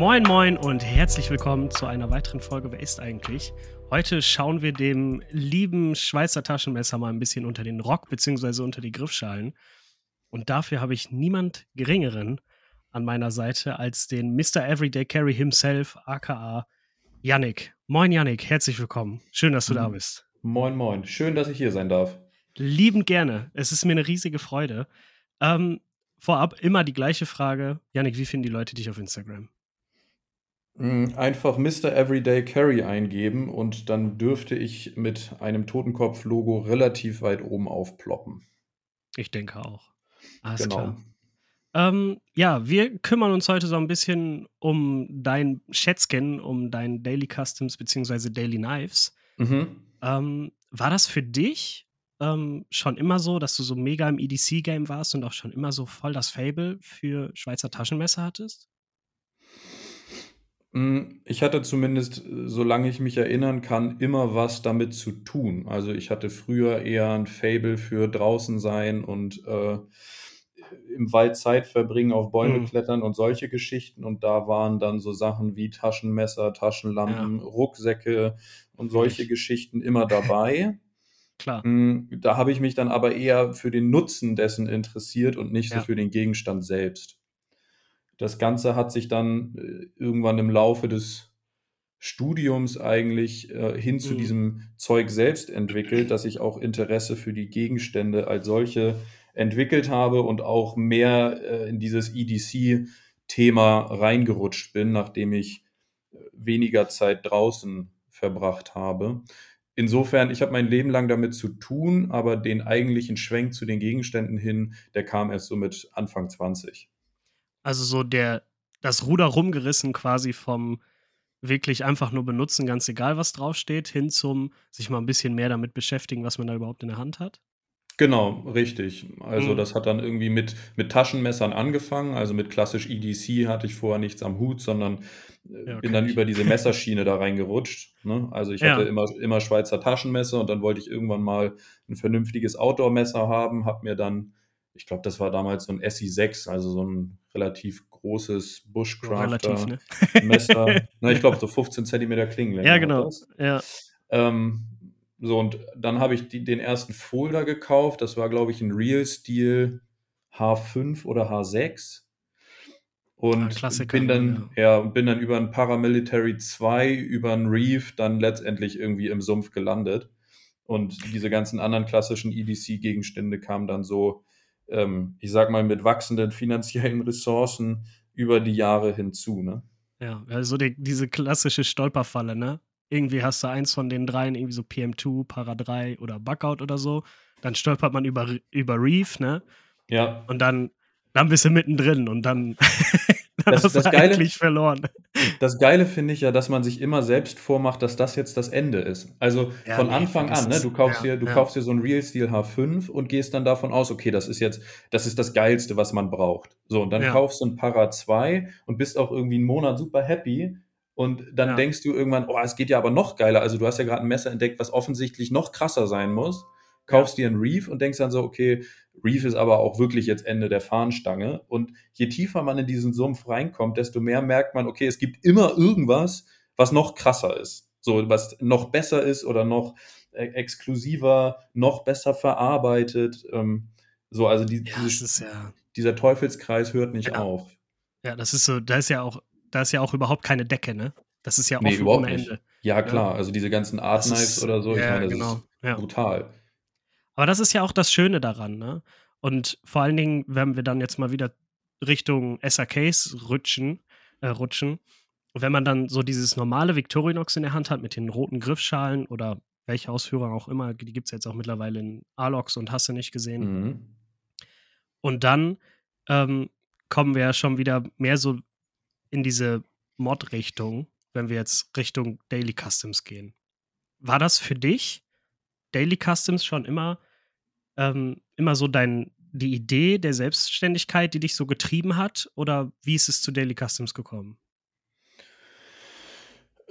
Moin, moin und herzlich willkommen zu einer weiteren Folge Wer ist eigentlich? Heute schauen wir dem lieben Schweizer Taschenmesser mal ein bisschen unter den Rock bzw. unter die Griffschalen. Und dafür habe ich niemand Geringeren an meiner Seite als den Mr. Everyday Carry himself, aka Yannick. Moin, Yannick, herzlich willkommen. Schön, dass du da bist. Moin, moin. Schön, dass ich hier sein darf. Liebend gerne. Es ist mir eine riesige Freude. Ähm, vorab immer die gleiche Frage. Yannick, wie finden die Leute dich auf Instagram? Mm, einfach Mr. Everyday Carry eingeben und dann dürfte ich mit einem Totenkopf-Logo relativ weit oben aufploppen. Ich denke auch. Alles genau. klar. Ähm, ja, wir kümmern uns heute so ein bisschen um dein Schätzchen, um dein Daily Customs bzw. Daily Knives. Mhm. Ähm, war das für dich ähm, schon immer so, dass du so mega im EDC-Game warst und auch schon immer so voll das Fable für Schweizer Taschenmesser hattest? Mm, ich hatte zumindest, solange ich mich erinnern kann, immer was damit zu tun. Also ich hatte früher eher ein Fable für draußen sein und äh, im Wald Zeit verbringen, auf Bäume mhm. klettern und solche Geschichten. Und da waren dann so Sachen wie Taschenmesser, Taschenlampen, ja. Rucksäcke und solche Geschichten immer dabei. Klar. Mm, da habe ich mich dann aber eher für den Nutzen dessen interessiert und nicht ja. so für den Gegenstand selbst. Das Ganze hat sich dann äh, irgendwann im Laufe des Studiums eigentlich äh, hin zu mhm. diesem Zeug selbst entwickelt, dass ich auch Interesse für die Gegenstände als solche entwickelt habe und auch mehr äh, in dieses EDC-Thema reingerutscht bin, nachdem ich äh, weniger Zeit draußen verbracht habe. Insofern, ich habe mein Leben lang damit zu tun, aber den eigentlichen Schwenk zu den Gegenständen hin, der kam erst so mit Anfang 20. Also so der, das Ruder rumgerissen quasi vom wirklich einfach nur benutzen, ganz egal was draufsteht, hin zum sich mal ein bisschen mehr damit beschäftigen, was man da überhaupt in der Hand hat? Genau, richtig. Also, Mhm. das hat dann irgendwie mit mit Taschenmessern angefangen. Also, mit klassisch EDC hatte ich vorher nichts am Hut, sondern, äh, Ja, bin dann ich. über diese Messerschiene da reingerutscht, ne? Also, ich hatte immer immer Schweizer Taschenmesser und dann wollte ich irgendwann mal ein vernünftiges Outdoor-Messer haben, habe mir dann ich glaube, das war damals so ein SI6, also so ein relativ großes Bushcrafter ne? Ne, ich glaube, so 15 Zentimeter Klingenlänge Ja, genau. Ja. Ähm so, und dann habe ich die, den ersten Folder gekauft. Das war, glaube ich, ein Real Steel H5 oder H6. Und ah, bin dann, ja. ja. bin dann über ein Paramilitary 2, über ein Reef dann letztendlich irgendwie im Sumpf gelandet. Und diese ganzen anderen klassischen EDC-Gegenstände kamen dann so, ähm, ich sag mal, mit wachsenden finanziellen Ressourcen über die Jahre hinzu. Ne? Ja, also die, diese klassische Stolperfalle, ne? irgendwie hast du eins von den dreien, irgendwie so PM2, Para 3 oder Bugout oder so. Dann stolpert man über, über Reef, ne? Ja. Und dann, dann bist du mittendrin und dann, dann das, hast das du Geile, eigentlich verloren. Das Geile finde ich ja, dass man sich immer selbst vormacht, dass das jetzt das Ende ist. Also ja, von nee, Anfang an, ne? Du kaufst ja, dir, du ja. kaufst dir so ein Real Steel H5 und gehst dann davon aus, okay, das ist jetzt, das ist das Geilste, was man braucht. So, und dann kaufst du ein Para 2 und bist auch irgendwie einen Monat super happy und dann ja. denkst du irgendwann, oh, es geht ja aber noch geiler. Also du hast ja gerade ein Messer entdeckt, was offensichtlich noch krasser sein muss. Kaufst ja. dir ein Reef und denkst dann so, okay, Reef ist aber auch wirklich jetzt Ende der Fahnenstange. Und je tiefer man in diesen Sumpf reinkommt, desto mehr merkt man, okay, es gibt immer irgendwas, was noch krasser ist. So, was noch besser ist oder noch äh, exklusiver, noch besser verarbeitet. Ähm, so, also die, ja, dieses, ja dieser Teufelskreis hört nicht auf. Ja, das ist so, da ist ja auch da ist ja auch überhaupt keine Decke, ne? Das ist ja offen nee, überhaupt ohne Ende. Ja, klar. Ja. Also diese ganzen Art Knives oder so, ich ja, meine, das genau. ist ja. brutal. Aber das ist ja auch das Schöne daran, ne? Und vor allen Dingen, wenn wir dann jetzt mal wieder Richtung SRKs rutschen, äh, rutschen, wenn man dann so dieses normale Victorinox in der Hand hat mit den roten Griffschalen oder welche Ausführung auch immer, die gibt es jetzt auch mittlerweile in Alox und hast du nicht gesehen. Mhm. Und dann ähm, kommen wir ja schon wieder mehr so in diese Mod-Richtung, wenn wir jetzt Richtung Daily Customs gehen. War das für dich, Daily Customs, schon immer, ähm, immer so dein, die Idee der Selbstständigkeit, die dich so getrieben hat? Oder wie ist es zu Daily Customs gekommen?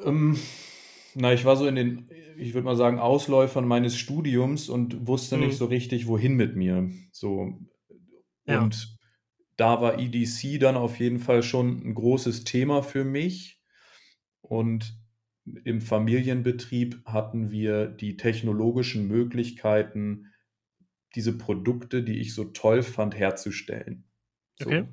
Ähm, na, ich war so in den, ich würde mal sagen, Ausläufern meines Studiums und wusste mhm. nicht so richtig, wohin mit mir. So. Und da war EDC dann auf jeden Fall schon ein großes Thema für mich. Und im Familienbetrieb hatten wir die technologischen Möglichkeiten, diese Produkte, die ich so toll fand, herzustellen. So. Okay.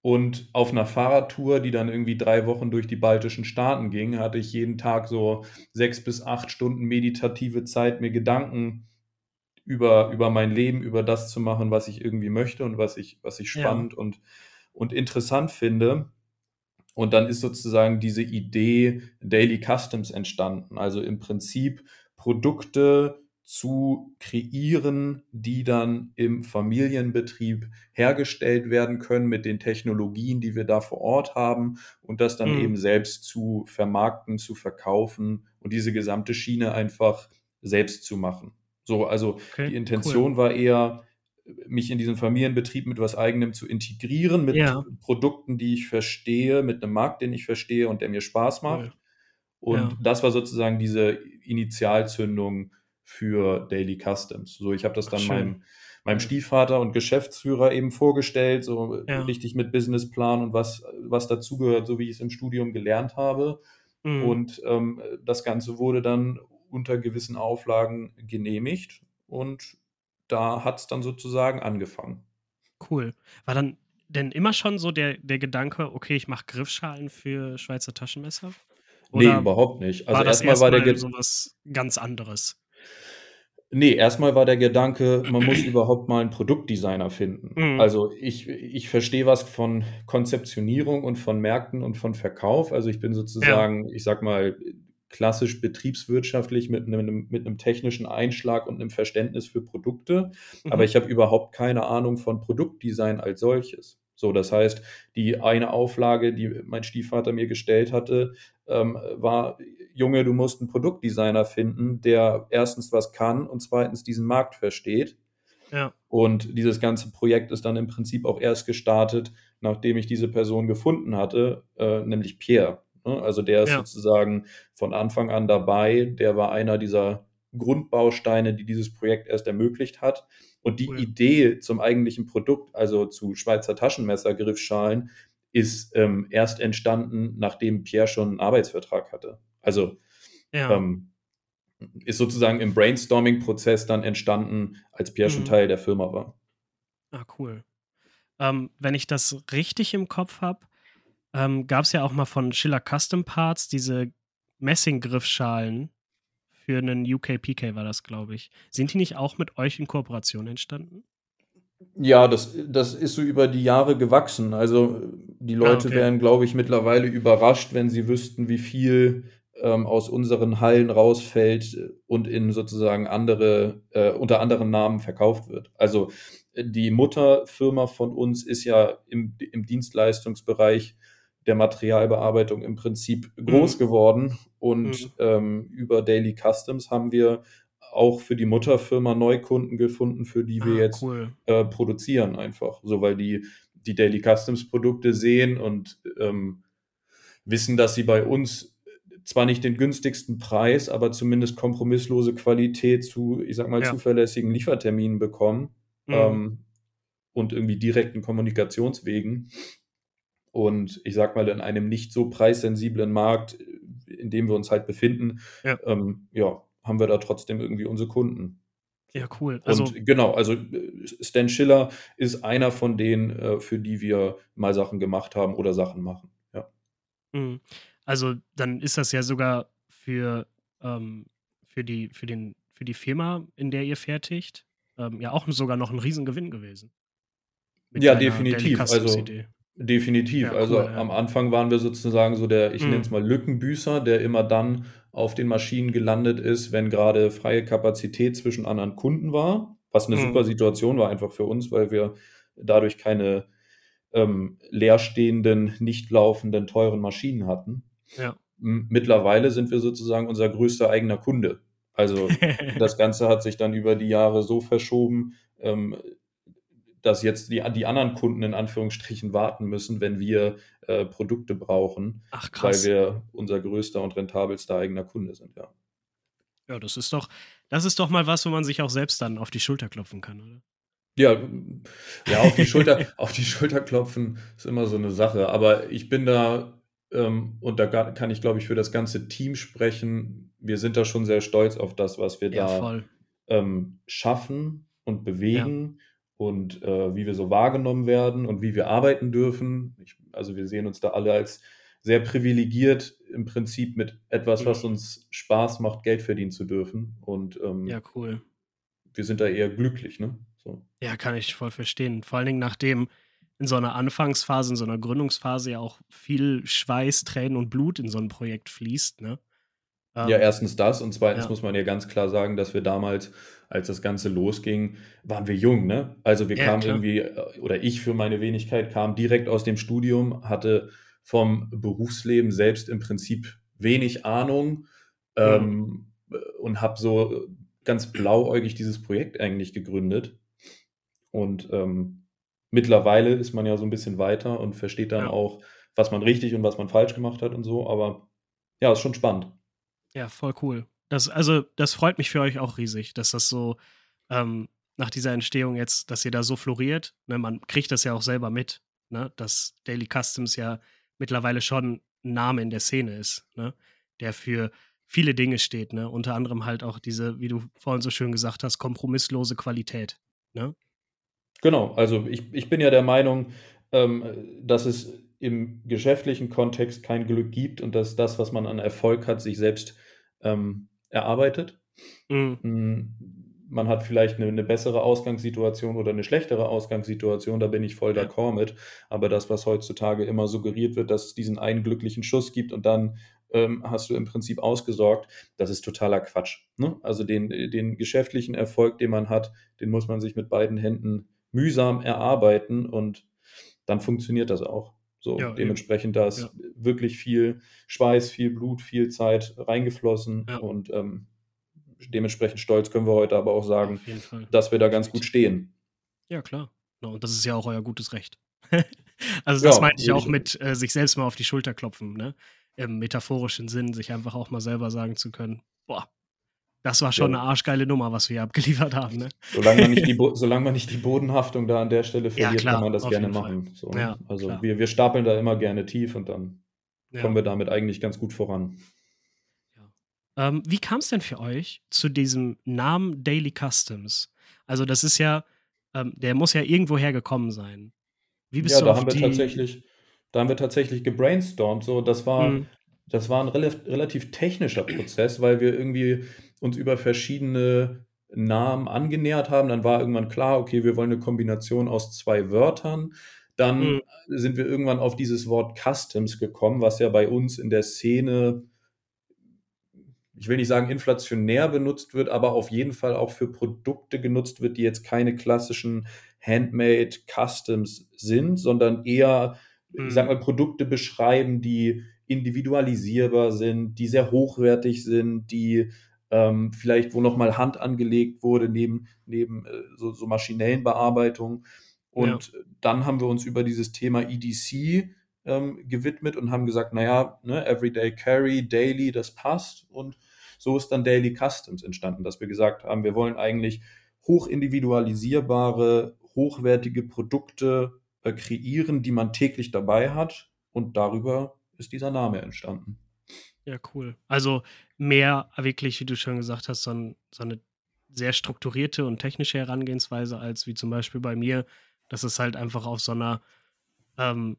Und auf einer Fahrradtour, die dann irgendwie drei Wochen durch die baltischen Staaten ging, hatte ich jeden Tag so sechs bis acht Stunden meditative Zeit, mir Gedanken über, über mein Leben, über das zu machen, was ich irgendwie möchte und was ich, was ich spannend ja. und, und interessant finde. Und dann ist sozusagen diese Idee Daily Customs entstanden. Also im Prinzip Produkte zu kreieren, die dann im Familienbetrieb hergestellt werden können mit den Technologien, die wir da vor Ort haben und das dann mhm. eben selbst zu vermarkten, zu verkaufen und diese gesamte Schiene einfach selbst zu machen. So, also okay, die Intention cool. war eher, mich in diesen Familienbetrieb mit was eigenem zu integrieren, mit ja. Produkten, die ich verstehe, mit einem Markt, den ich verstehe und der mir Spaß macht. Cool. Und ja. das war sozusagen diese Initialzündung für Daily Customs. So, ich habe das dann meinem, meinem Stiefvater und Geschäftsführer eben vorgestellt, so ja. richtig mit Businessplan und was, was dazugehört, so wie ich es im Studium gelernt habe. Mhm. Und ähm, das Ganze wurde dann unter gewissen Auflagen genehmigt und da hat es dann sozusagen angefangen. Cool. War dann denn immer schon so der, der Gedanke, okay, ich mache Griffschalen für Schweizer Taschenmesser? Oder nee, überhaupt nicht. Also war erstmal erst war der Ge so was ganz anderes. Nee, erstmal war der Gedanke, man muss überhaupt mal einen Produktdesigner finden. Mhm. Also ich, ich verstehe was von Konzeptionierung und von Märkten und von Verkauf. Also ich bin sozusagen, ja. ich sag mal, klassisch betriebswirtschaftlich mit einem, mit einem technischen Einschlag und einem Verständnis für Produkte. Mhm. Aber ich habe überhaupt keine Ahnung von Produktdesign als solches. So, das heißt, die eine Auflage, die mein Stiefvater mir gestellt hatte, ähm, war, Junge, du musst einen Produktdesigner finden, der erstens was kann und zweitens diesen Markt versteht. Ja. Und dieses ganze Projekt ist dann im Prinzip auch erst gestartet, nachdem ich diese Person gefunden hatte, äh, nämlich Pierre. Ne? Also der ist ja. sozusagen von Anfang an dabei. Der war einer dieser Grundbausteine, die dieses Projekt erst ermöglicht hat. Und die cool. Idee zum eigentlichen Produkt, also zu Schweizer Taschenmesser-Griffschalen, ist ähm, erst entstanden, nachdem Pierre schon einen Arbeitsvertrag hatte. Also ja. ähm, ist sozusagen im Brainstorming-Prozess dann entstanden, als Pierre mhm. schon Teil der Firma war. Ah, cool. Ähm, wenn ich das richtig im Kopf habe, ähm, gab es ja auch mal von Schiller Custom Parts diese Messing-Griffschalen für einen UK-PK war das, glaube ich. Sind die nicht auch mit euch in Kooperation entstanden? Ja, das, das ist so über die Jahre gewachsen. Also die ah, Leute ah, okay. wären, glaube ich, mittlerweile überrascht, wenn sie wüssten, wie viel ähm, aus unseren Hallen rausfällt und in sozusagen andere, äh, unter anderen Namen verkauft wird. Also die Mutterfirma von uns ist ja im, im Dienstleistungsbereich der Materialbearbeitung im Prinzip groß mhm. geworden. Und mhm. ähm, über Daily Customs haben wir auch für die Mutterfirma Neukunden gefunden, für die wir ah, jetzt cool. äh, produzieren einfach. So, weil die die Daily Customs Produkte sehen und ähm, wissen, dass sie bei uns zwar nicht den günstigsten Preis, aber zumindest kompromisslose Qualität zu, ich sag mal, ja. zuverlässigen Lieferterminen bekommen mhm. ähm, und irgendwie direkten Kommunikationswegen. Und ich sag mal, in einem nicht so preissensiblen Markt, in dem wir uns halt befinden, ja, ähm, ja haben wir da trotzdem irgendwie unsere Kunden. Ja, cool. Also, und genau, also Stan Schiller ist einer von denen, äh, für die wir mal Sachen gemacht haben oder Sachen machen. Ja. Also dann ist das ja sogar für, ähm, für, die, für, den, für die Firma, in der ihr fertigt, ähm, ja auch sogar noch ein Riesengewinn gewesen. ja, definitiv. Also, Definitiv. Ja, also ja. am Anfang waren wir sozusagen so der, ich mhm. nenne es mal Lückenbüßer, der immer dann auf den Maschinen gelandet ist, wenn gerade freie Kapazität zwischen anderen Kunden war, was eine mhm. super Situation war einfach für uns, weil wir dadurch keine ähm, leerstehenden, nicht laufenden, teuren Maschinen hatten. Ja. Mittlerweile sind wir sozusagen unser größter eigener Kunde. Also das Ganze hat sich dann über die Jahre so verschoben, ähm, dass jetzt die, die anderen Kunden in Anführungsstrichen warten müssen, wenn wir äh, Produkte brauchen, Ach, krass. weil wir unser größter und rentabelster eigener Kunde sind, ja. Ja, das ist doch, das ist doch mal was, wo man sich auch selbst dann auf die Schulter klopfen kann, oder? Ja, ja, auf die Schulter, auf die Schulter klopfen ist immer so eine Sache. Aber ich bin da, und da kann ich, glaube ich, für das ganze Team sprechen. Wir sind da schon sehr stolz auf das, was wir Ja, da ähm, schaffen und Ja. bewegen und äh, wie wir so wahrgenommen werden und wie wir arbeiten dürfen. Ich, also wir sehen uns da alle als sehr privilegiert, im Prinzip mit etwas, was Mhm. uns Spaß macht, Geld verdienen zu dürfen. Und ähm, Ja, cool. wir sind da eher glücklich, ne? So. Ja, kann ich voll verstehen. Vor allen Dingen, nachdem in so einer Anfangsphase, in so einer Gründungsphase ja auch viel Schweiß, Tränen und Blut in so ein Projekt fließt, ne? Ja, Ähm, erstens das und zweitens ja. muss man ja ganz klar sagen, dass wir damals, als das Ganze losging, waren wir jung, ne? Also wir Ja, kamen klar. irgendwie, äh, oder ich für meine Wenigkeit kam direkt aus dem Studium, hatte vom Berufsleben selbst im Prinzip wenig Ahnung Mhm. ähm, und habe so ganz blauäugig dieses Projekt eigentlich gegründet. Und ähm, mittlerweile ist man ja so ein bisschen weiter und versteht dann Ja. auch, was man richtig und was man falsch gemacht hat und so. Aber ja, ist schon spannend. Ja, voll cool. Das, also, das freut mich für euch auch riesig, dass das so ähm, nach dieser Entstehung jetzt, dass ihr da so floriert. Ne, man kriegt das ja auch selber mit, ne, dass Daily Customs ja mittlerweile schon ein Name in der Szene ist, ne, der für viele Dinge steht, ne, unter anderem halt auch diese, wie du vorhin so schön gesagt hast, kompromisslose Qualität. Ne? Genau, also ich, ich bin ja der Meinung, ähm, dass es im geschäftlichen Kontext kein Glück gibt und dass das, was man an Erfolg hat, sich selbst ähm, erarbeitet. Mhm. Mm, Man hat vielleicht eine, eine bessere Ausgangssituation oder eine schlechtere Ausgangssituation, da bin ich voll d'accord mit. Aber das, was heutzutage immer suggeriert wird, dass es diesen einen glücklichen Schuss gibt und dann ähm, hast du im Prinzip ausgesorgt, das ist totaler Quatsch. Ne? Also den, den geschäftlichen Erfolg, den man hat, den muss man sich mit beiden Händen mühsam erarbeiten und dann funktioniert das auch. So, Ja, dementsprechend, da ist Ja. wirklich viel Schweiß, viel Blut, viel Zeit reingeflossen Ja. und ähm, dementsprechend stolz können wir heute aber auch sagen, dass wir da ganz gut stehen. Ja, klar. Und das ist ja auch euer gutes Recht. also das meinte ich auch mit äh, sich selbst mal auf die Schulter klopfen, ne? Im metaphorischen Sinn, sich einfach auch mal selber sagen zu können, boah, das war schon Ja. eine arschgeile Nummer, was wir hier abgeliefert haben, ne? Solange man nicht die, Bo solange man nicht die Bodenhaftung da an der Stelle verliert, klar, kann man das gerne machen. So, ne? Ja, also klar. wir, wir stapeln da immer gerne tief und dann Ja. kommen wir damit eigentlich ganz gut voran. Ähm, wie kam es denn für euch zu diesem Namen Daily Customs? Also das ist ja, ähm, der muss ja irgendwo hergekommen sein. Wie bist Ja, du da auf haben wir die? tatsächlich, da haben wir tatsächlich gebrainstormt. So, das war, Mhm. das war ein relativ technischer Prozess, weil wir irgendwie uns über verschiedene Namen angenähert haben. Dann war irgendwann klar, okay, wir wollen eine Kombination aus zwei Wörtern. Dann Mhm. sind wir irgendwann auf dieses Wort Customs gekommen, was ja bei uns in der Szene, ich will nicht sagen inflationär benutzt wird, aber auf jeden Fall auch für Produkte genutzt wird, die jetzt keine klassischen Handmade Customs sind, sondern eher, ich sag Mhm. mal, Produkte beschreiben, die individualisierbar sind, die sehr hochwertig sind, die ähm, vielleicht, wo nochmal Hand angelegt wurde, neben, neben äh, so, so maschinellen Bearbeitungen. Und dann haben wir uns über dieses Thema EDC ähm, gewidmet und haben gesagt, naja, ne, Everyday Carry, Daily, das passt. Und so ist dann Daily Customs entstanden, dass wir gesagt haben, wir wollen eigentlich hochindividualisierbare, hochwertige Produkte äh, kreieren, die man täglich dabei hat. Und darüber ist dieser Name entstanden. Ja, cool. Also mehr wirklich, wie du schon gesagt hast, so, ein, so eine sehr strukturierte und technische Herangehensweise, als wie zum Beispiel bei mir, dass es halt einfach auf so einer, ähm,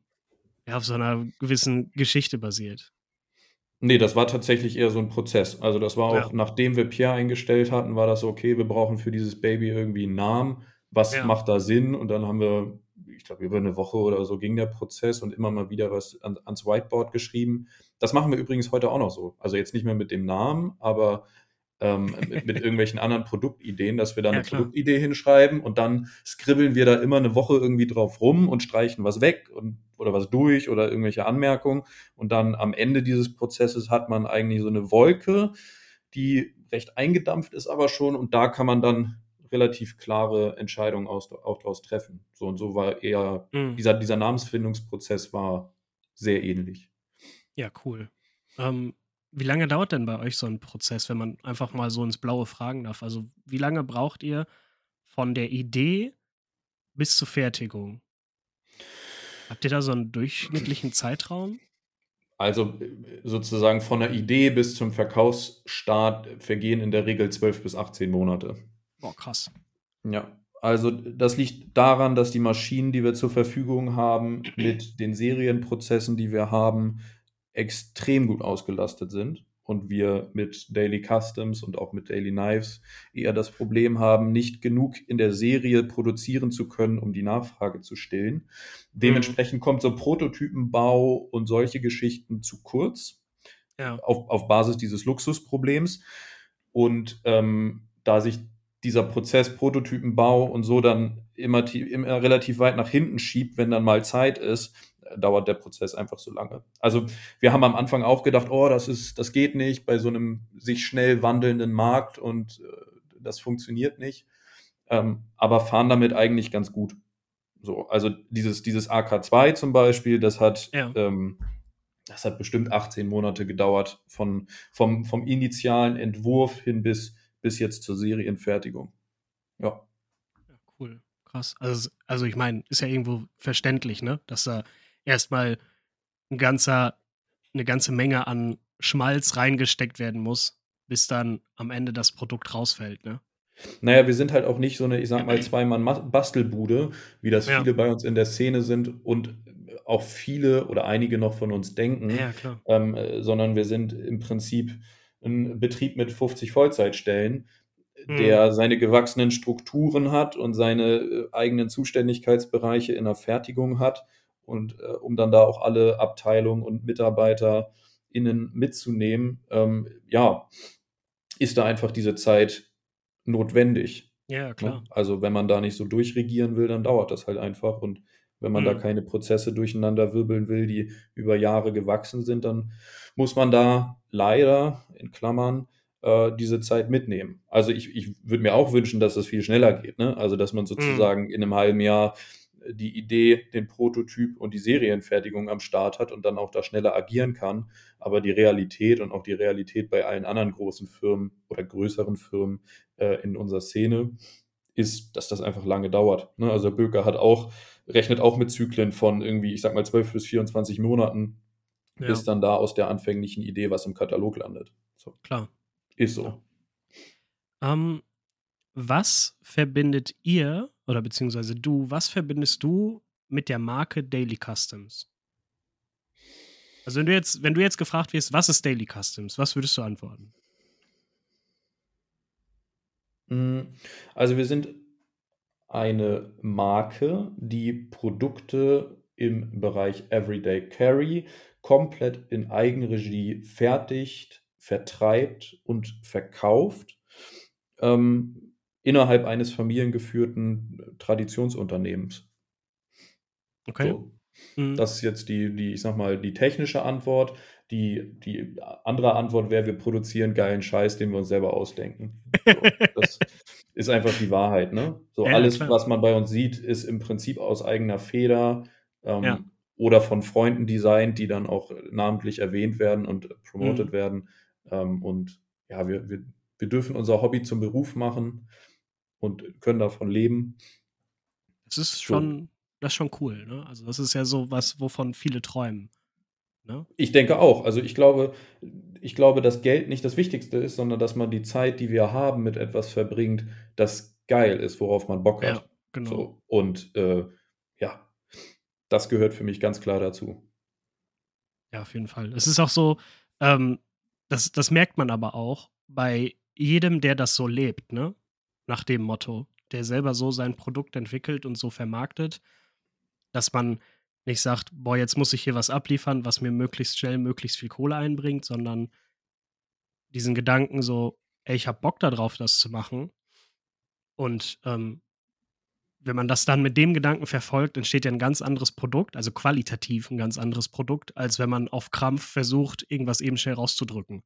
ja, auf so einer gewissen Geschichte basiert. Nee, das war tatsächlich eher so ein Prozess. Also das war auch, Ja. nachdem wir Pierre eingestellt hatten, war das okay, wir brauchen für dieses Baby irgendwie einen Namen. Was Ja. macht da Sinn? Und dann haben wir, ich glaube, über eine Woche oder so ging der Prozess und immer mal wieder was an, ans Whiteboard geschrieben. Das machen wir übrigens heute auch noch so. Also jetzt nicht mehr mit dem Namen, aber ähm, mit, mit irgendwelchen anderen Produktideen, dass wir da Ja, eine klar. Produktidee hinschreiben und dann skribbeln wir da immer eine Woche irgendwie drauf rum und streichen was weg und, oder was durch oder irgendwelche Anmerkungen. Und dann am Ende dieses Prozesses hat man eigentlich so eine Wolke, die recht eingedampft ist aber schon und da kann man dann relativ klare Entscheidungen aus, auch daraus treffen. So und so war eher, Mhm. dieser, dieser Namensfindungsprozess war sehr ähnlich. Ja, cool. Ähm, wie lange dauert denn bei euch so ein Prozess, wenn man einfach mal so ins Blaue fragen darf? Also, wie lange braucht ihr von der Idee bis zur Fertigung? Habt ihr da so einen durchschnittlichen Zeitraum? Also sozusagen von der Idee bis zum Verkaufsstart vergehen in der Regel 12 bis 18 Monate. Boah, krass. Ja, also das liegt daran, dass die Maschinen, die wir zur Verfügung haben, mit den Serienprozessen, die wir haben, extrem gut ausgelastet sind und wir mit Daily Customs und auch mit Daily Knives eher das Problem haben, nicht genug in der Serie produzieren zu können, um die Nachfrage zu stillen. Dementsprechend mhm. kommt so Prototypenbau und solche Geschichten zu kurz ja. auf, auf Basis dieses Luxusproblems. Und ähm, da sich dieser Prozess Prototypenbau und so dann immer, immer relativ weit nach hinten schiebt, wenn dann mal Zeit ist, dauert der Prozess einfach so lange. Also wir haben am Anfang auch gedacht, oh, das ist, das geht nicht bei so einem sich schnell wandelnden Markt und äh, das funktioniert nicht. Ähm, aber fahren damit eigentlich ganz gut. So, also dieses, dieses AK2 zum Beispiel, das hat, ja. ähm, das hat bestimmt 18 Monate gedauert, von, vom, vom initialen Entwurf hin bis, bis jetzt zur Serienfertigung. Ja. ja cool, krass. Also, also ich meine, ist ja irgendwo verständlich, ne? Dass da erstmal ein ganzer, eine ganze Menge an Schmalz reingesteckt werden muss, bis dann am Ende das Produkt rausfällt, ne? Naja, wir sind halt auch nicht so eine, ich sag mal, Zweimann-Bastelbude, wie das ja. viele bei uns in der Szene sind und auch viele oder einige noch von uns denken, ja, ähm, sondern wir sind im Prinzip ein Betrieb mit 50 Vollzeitstellen, mhm. der seine gewachsenen Strukturen hat und seine äh, eigenen Zuständigkeitsbereiche in der Fertigung hat und äh, um dann da auch alle Abteilungen und MitarbeiterInnen mitzunehmen, ähm, ja, ist da einfach diese Zeit notwendig. Ja, ne? klar. Also wenn man da nicht so durchregieren will, dann dauert das halt einfach. Und wenn man mhm. da keine Prozesse durcheinander wirbeln will, die über Jahre gewachsen sind, dann muss man da leider, in Klammern, äh, diese Zeit mitnehmen. Also ich, ich würde mir auch wünschen, dass das viel schneller geht. Ne? Also dass man mhm. sozusagen mhm. in einem halben Jahr die Idee, den Prototyp und die Serienfertigung am Start hat und dann auch da schneller agieren kann. Aber die Realität und auch die Realität bei allen anderen großen Firmen oder größeren Firmen äh, in unserer Szene ist, dass das einfach lange dauert. Ne? Also Böker hat auch, rechnet auch mit Zyklen von irgendwie, ich sag mal, 12 bis 24 Monaten, ja. bis dann da aus der anfänglichen Idee was im Katalog landet. So. Klar. Ist so. Ähm, was verbindet ihr oder beziehungsweise du, was verbindest du mit der Marke Daily Customs? Also wenn du jetzt, wenn du jetzt gefragt wirst, was ist Daily Customs, was würdest du antworten? Hm, also wir sind eine Marke, die Produkte im Bereich Everyday Carry komplett in Eigenregie fertigt, vertreibt und verkauft. Ähm, innerhalb eines familiengeführten äh, Traditionsunternehmens. Okay. So. Mhm. Das ist jetzt die, die, ich sag mal, die technische Antwort. Die, die andere Antwort wäre, wir produzieren geilen Scheiß, den wir uns selber ausdenken. So, das ist einfach die Wahrheit, ne? So ja, alles, klar. was man bei uns sieht, ist im Prinzip aus eigener Feder ähm, ja. oder von Freunden designt, die dann auch namentlich erwähnt werden und promoted mhm. werden. Ähm, und ja, wir, wir, wir dürfen unser Hobby zum Beruf machen und können davon leben. Das ist schon, so. das ist schon cool, ne? Also das ist ja so was, wovon viele träumen. Ne? Ich denke auch. Also ich glaube, ich glaube, dass Geld nicht das Wichtigste ist, sondern dass man die Zeit, die wir haben, mit etwas verbringt, das geil ist, worauf man Bock hat. Ja, genau. So. Und äh, ja, das gehört für mich ganz klar dazu. Ja, auf jeden Fall. Es ist auch so, ähm, das, das merkt man aber auch bei jedem, der das so lebt, ne? Nach dem Motto, der selber so sein Produkt entwickelt und so vermarktet, dass man nicht sagt, boah, jetzt muss ich hier was abliefern, was mir möglichst schnell möglichst viel Kohle einbringt, sondern diesen Gedanken so, ey, ich hab Bock darauf, das zu machen. Und ähm, wenn man das dann mit dem Gedanken verfolgt, entsteht ja ein ganz anderes Produkt, also qualitativ ein ganz anderes Produkt, als wenn man auf Krampf versucht, irgendwas eben schnell rauszudrücken.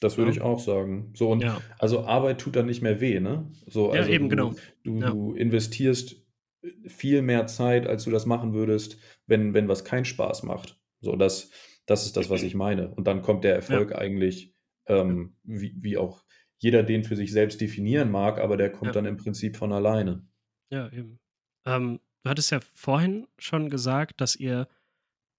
Das würde ja. ich auch sagen. So und ja. also Arbeit tut dann nicht mehr weh, ne? So, ja, also eben, du, genau. Du, ja. du, investierst viel mehr Zeit, als du das machen würdest, wenn, wenn was keinen Spaß macht. So, das, das ist das, was ich meine. Und dann kommt der Erfolg eigentlich, ähm, wie, wie auch jeder den für sich selbst definieren mag, aber der kommt dann im Prinzip von alleine. Ja, eben. ähm, du hattest ja vorhin schon gesagt, dass ihr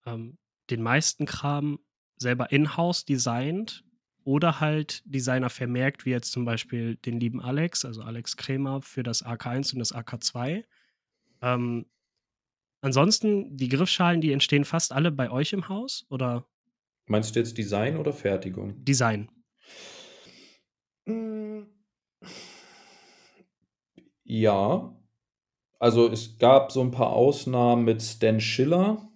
ähm, den meisten Kram selber in-house designt oder halt Designer vermerkt, wie jetzt zum Beispiel den lieben Alex, also Alex Kremer für das AK1 und das AK2. Ähm, ansonsten, die Griffschalen, die entstehen fast alle bei euch im Haus, oder? Meinst du jetzt Design oder Fertigung? Design. Hm. Ja. Also es gab so ein paar Ausnahmen mit Stan Schiller.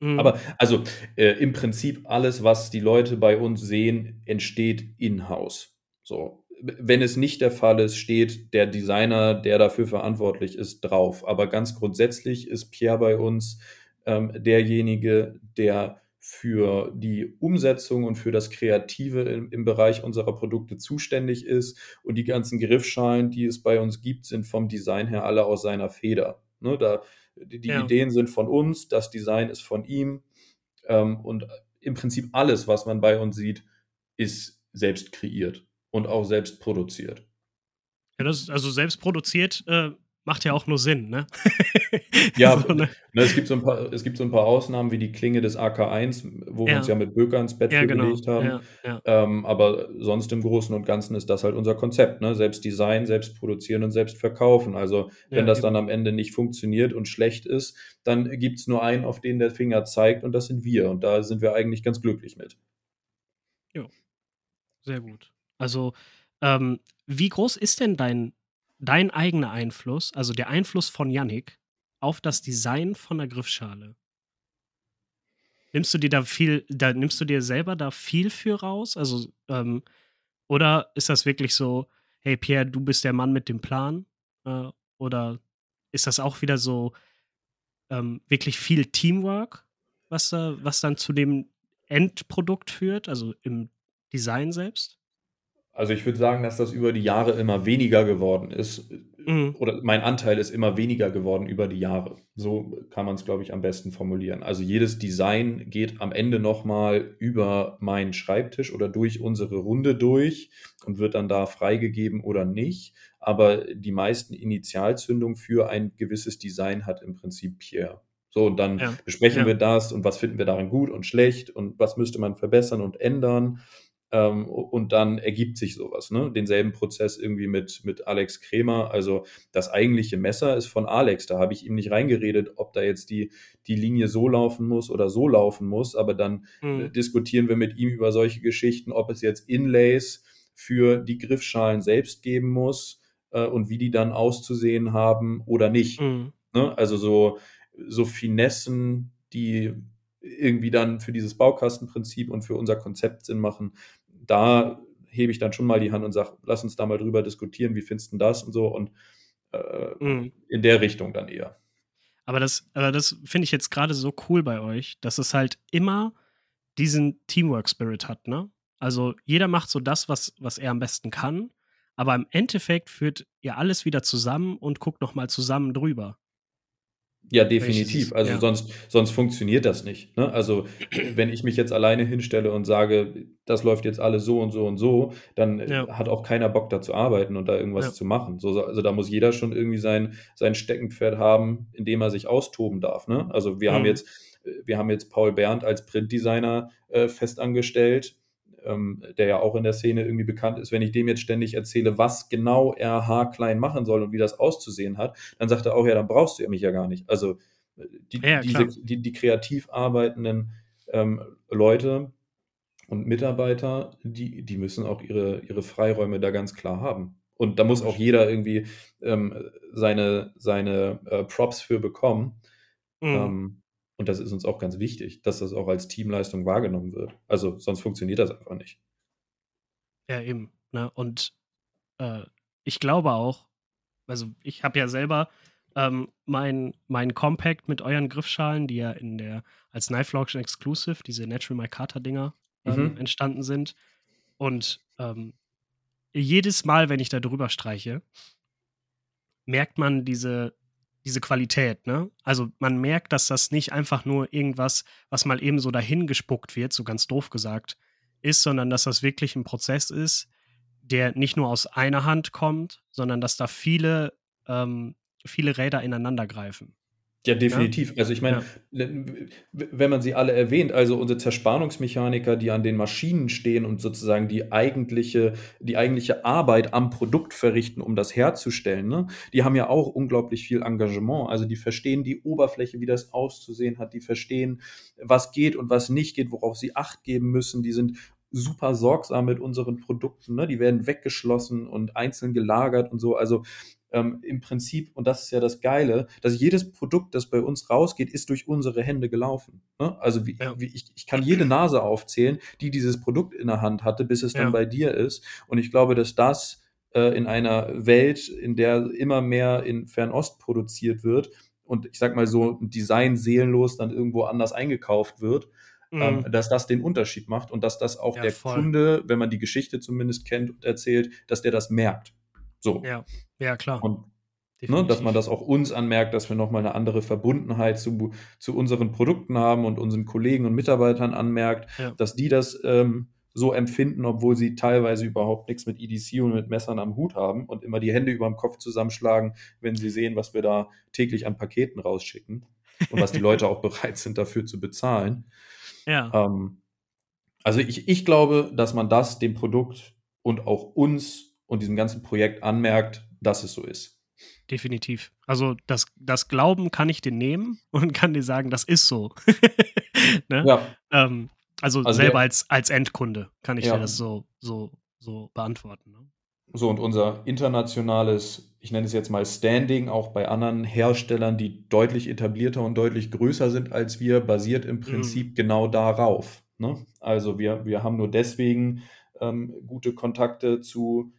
Mhm. Aber also äh, im Prinzip alles, was die Leute bei uns sehen, entsteht in-house. So. Wenn es nicht der Fall ist, steht der Designer, der dafür verantwortlich ist, drauf. Aber ganz grundsätzlich ist Pierre bei uns ähm, derjenige, der für die Umsetzung und für das Kreative im, im, Bereich unserer Produkte zuständig ist. Und die ganzen Griffschalen, die es bei uns gibt, sind vom Design her alle aus seiner Feder. Ne, da, die, die ja. Ideen sind von uns, das Design ist von ihm. Ähm, und im Prinzip alles, was man bei uns sieht, ist selbst kreiert und auch selbst produziert. Ja, das ist also selbst produziert äh, macht ja auch nur Sinn, ne? ja, so, ne? Ne, es, gibt so ein paar, es gibt so ein paar Ausnahmen wie die Klinge des AK1, wo ja. wir uns ja mit Böker ins Bett ja, genau. gelegt haben. Ja, ähm, aber sonst im Großen und Ganzen ist das halt unser Konzept, ne? Selbst Design, selbst produzieren und selbst verkaufen. Also, wenn das dann am Ende nicht funktioniert und schlecht ist, dann gibt es nur einen, auf den der Finger zeigt, und das sind wir. Und da sind wir eigentlich ganz glücklich mit. Ja, sehr gut. Also, ähm, wie groß ist denn dein dein eigener Einfluss, also der Einfluss von Yannick auf das Design von der Griffschale? Nimmst du dir da viel, da nimmst du dir selber da viel für raus? Also, ähm, oder ist das wirklich so, hey Pierre, du bist der Mann mit dem Plan? Äh, oder ist das auch wieder so ähm, wirklich viel Teamwork, was, äh, was dann zu dem Endprodukt führt, also im Design selbst? Also ich würde sagen, dass das über die Jahre immer weniger geworden ist. Mhm. Oder mein Anteil ist immer weniger geworden über die Jahre. So kann man es, glaube ich, am besten formulieren. Also jedes Design geht am Ende nochmal über meinen Schreibtisch oder durch unsere Runde durch und wird dann da freigegeben oder nicht. Aber die meisten Initialzündungen für ein gewisses Design hat im Prinzip Pierre. So, und dann ja. besprechen ja. wir das und was finden wir darin gut und schlecht und was müsste man verbessern und ändern. Ähm, und dann ergibt sich sowas. Ne? Denselben Prozess irgendwie mit, mit Alex Kremer. Also das eigentliche Messer ist von Alex. Da habe ich ihm nicht reingeredet, ob da jetzt die, die Linie so laufen muss oder so laufen muss. Aber dann mhm. äh, diskutieren wir mit ihm über solche Geschichten, ob es jetzt Inlays für die Griffschalen selbst geben muss äh, und wie die dann auszusehen haben oder nicht. Mhm. Ne? Also so, so Finessen, die irgendwie dann für dieses Baukastenprinzip und für unser Konzept Sinn machen, da hebe ich dann schon mal die Hand und sage, lass uns da mal drüber diskutieren, wie findest du das und so und äh, mhm. in der Richtung dann eher. Aber das, aber das finde ich jetzt gerade so cool bei euch, dass es halt immer diesen Teamwork-Spirit hat, ne? Also jeder macht so das, was, was er am besten kann, aber im Endeffekt führt ihr alles wieder zusammen und guckt nochmal zusammen drüber. Ja, definitiv. Also ja. sonst, sonst funktioniert das nicht. Ne? Also wenn ich mich jetzt alleine hinstelle und sage, das läuft jetzt alles so und so und so, dann äh, ja. hat auch keiner Bock da zu arbeiten und da irgendwas ja. zu machen. So, also da muss jeder schon irgendwie sein, sein Steckenpferd haben, in dem er sich austoben darf. Ne? Also wir mhm. haben jetzt, äh, wir haben jetzt Paul Berndt als Printdesigner äh, festangestellt ähm, der ja auch in der Szene irgendwie bekannt ist, wenn ich dem jetzt ständig erzähle, was genau er haarklein machen soll und wie das auszusehen hat, dann sagt er auch, ja, dann brauchst du ja mich ja gar nicht. Also äh, die, ja, diese, die, die, kreativ arbeitenden ähm, Leute und Mitarbeiter, die, die müssen auch ihre, ihre Freiräume da ganz klar haben. Und da muss auch jeder irgendwie ähm, seine, seine äh, Props für bekommen. Mhm. Und das ist uns auch ganz wichtig, dass das auch als Teamleistung wahrgenommen wird. Also sonst funktioniert das einfach nicht. Ja, eben. Ne? Und äh, ich glaube auch, also ich habe ja selber ähm, mein, mein Compact mit euren Griffschalen, die ja in der als Knife Auction Exclusive, diese Natural Micarta-Dinger, ähm, mhm. entstanden sind. Und ähm, jedes Mal, wenn ich da drüber streiche, merkt man diese diese Qualität, ne? Also man merkt, dass das nicht einfach nur irgendwas, was mal eben so dahin gespuckt wird, so ganz doof gesagt, ist, sondern dass das wirklich ein Prozess ist, der nicht nur aus einer Hand kommt, sondern dass da viele ähm, viele Räder ineinander greifen. Ja, definitiv. Ja? Also ich meine, ja. wenn man sie alle erwähnt, also unsere Zerspannungsmechaniker, die an den Maschinen stehen und sozusagen die eigentliche, die eigentliche Arbeit am Produkt verrichten, um das herzustellen, ne? die haben ja auch unglaublich viel Engagement. Also die verstehen die Oberfläche, wie das auszusehen hat, die verstehen, was geht und was nicht geht, worauf sie Acht geben müssen. Die sind super sorgsam mit unseren Produkten. Ne? Die werden weggeschlossen und einzeln gelagert und so. Also ähm, im Prinzip, und das ist ja das Geile, dass jedes Produkt, das bei uns rausgeht, ist durch unsere Hände gelaufen. Ne? Also wie, ja. wie ich, ich kann jede Nase aufzählen, die dieses Produkt in der Hand hatte, bis es ja. dann bei dir ist. Und ich glaube, dass das äh, in einer Welt, in der immer mehr in Fernost produziert wird und ich sag mal so Design seelenlos dann irgendwo anders eingekauft wird, mhm. dass das den Unterschied macht und dass das auch ja, der voll. Kunde, wenn man die Geschichte zumindest kennt und erzählt, dass der das merkt. So. Ja, ja klar. Und ne, dass man das auch uns anmerkt, dass wir nochmal eine andere Verbundenheit zu, zu unseren Produkten haben und unseren Kollegen und Mitarbeitern anmerkt, ja. dass die das ähm, so empfinden, obwohl sie teilweise überhaupt nichts mit EDC und mit Messern am Hut haben und immer die Hände über dem Kopf zusammenschlagen, wenn sie sehen, was wir da täglich an Paketen rausschicken und was die Leute auch bereit sind dafür zu bezahlen. Ja. Ähm, also ich, ich glaube, dass man das dem Produkt und auch uns und diesem ganzen Projekt anmerkt, dass es so ist. Definitiv. Also das, das Glauben kann ich dir nehmen und kann dir sagen, das ist so. ne? ja. Ähm, also, also, selber der, als, als Endkunde kann ich ja. dir das so, so, so beantworten. Ne? So, und unser internationales, ich nenne es jetzt mal Standing, auch bei anderen Herstellern, die deutlich etablierter und deutlich größer sind als wir, basiert im Prinzip mhm. genau darauf. Ne? Also wir, wir haben nur deswegen ähm, gute Kontakte zu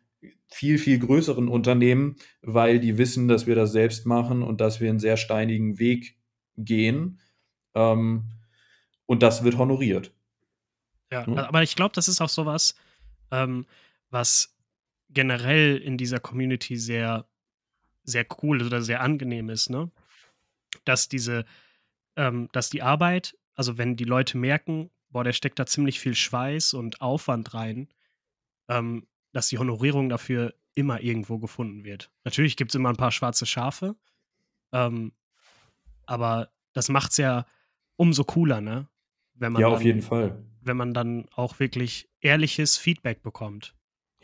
viel, viel größeren Unternehmen, weil die wissen, dass wir das selbst machen und dass wir einen sehr steinigen Weg gehen. Ähm, und das wird honoriert. Ja, hm? aber ich glaube, das ist auch sowas, ähm, was generell in dieser Community sehr, sehr cool oder sehr angenehm ist, ne? Dass diese, ähm, dass die Arbeit, also wenn die Leute merken, boah, der steckt da ziemlich viel Schweiß und Aufwand rein, ähm, dass die Honorierung dafür immer irgendwo gefunden wird. Natürlich gibt es immer ein paar schwarze Schafe, ähm, aber das macht es ja umso cooler, ne? Wenn man ja, auf jeden Fall. Wenn man dann auch wirklich ehrliches Feedback bekommt.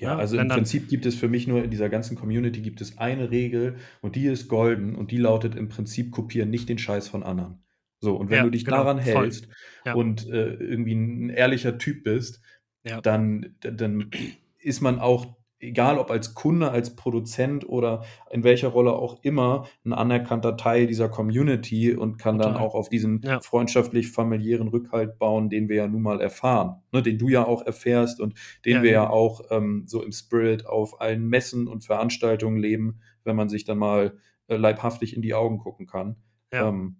Ja, ne? also im Prinzip gibt es für mich nur in dieser ganzen Community gibt es eine Regel und die ist golden und die lautet im Prinzip kopieren nicht den Scheiß von anderen. So, und wenn ja, du dich genau, daran hältst ja. und äh, irgendwie ein ehrlicher Typ bist, ja. dann, dann ist man auch, egal ob als Kunde, als Produzent oder in welcher Rolle auch immer, ein anerkannter Teil dieser Community und kann Total. dann auch auf diesen ja. freundschaftlich-familiären Rückhalt bauen, den wir ja nun mal erfahren, ne, den du ja auch erfährst und den ja, wir ja, ja auch ähm, so im Spirit auf allen Messen und Veranstaltungen leben, wenn man sich dann mal äh, leibhaftig in die Augen gucken kann. Ähm,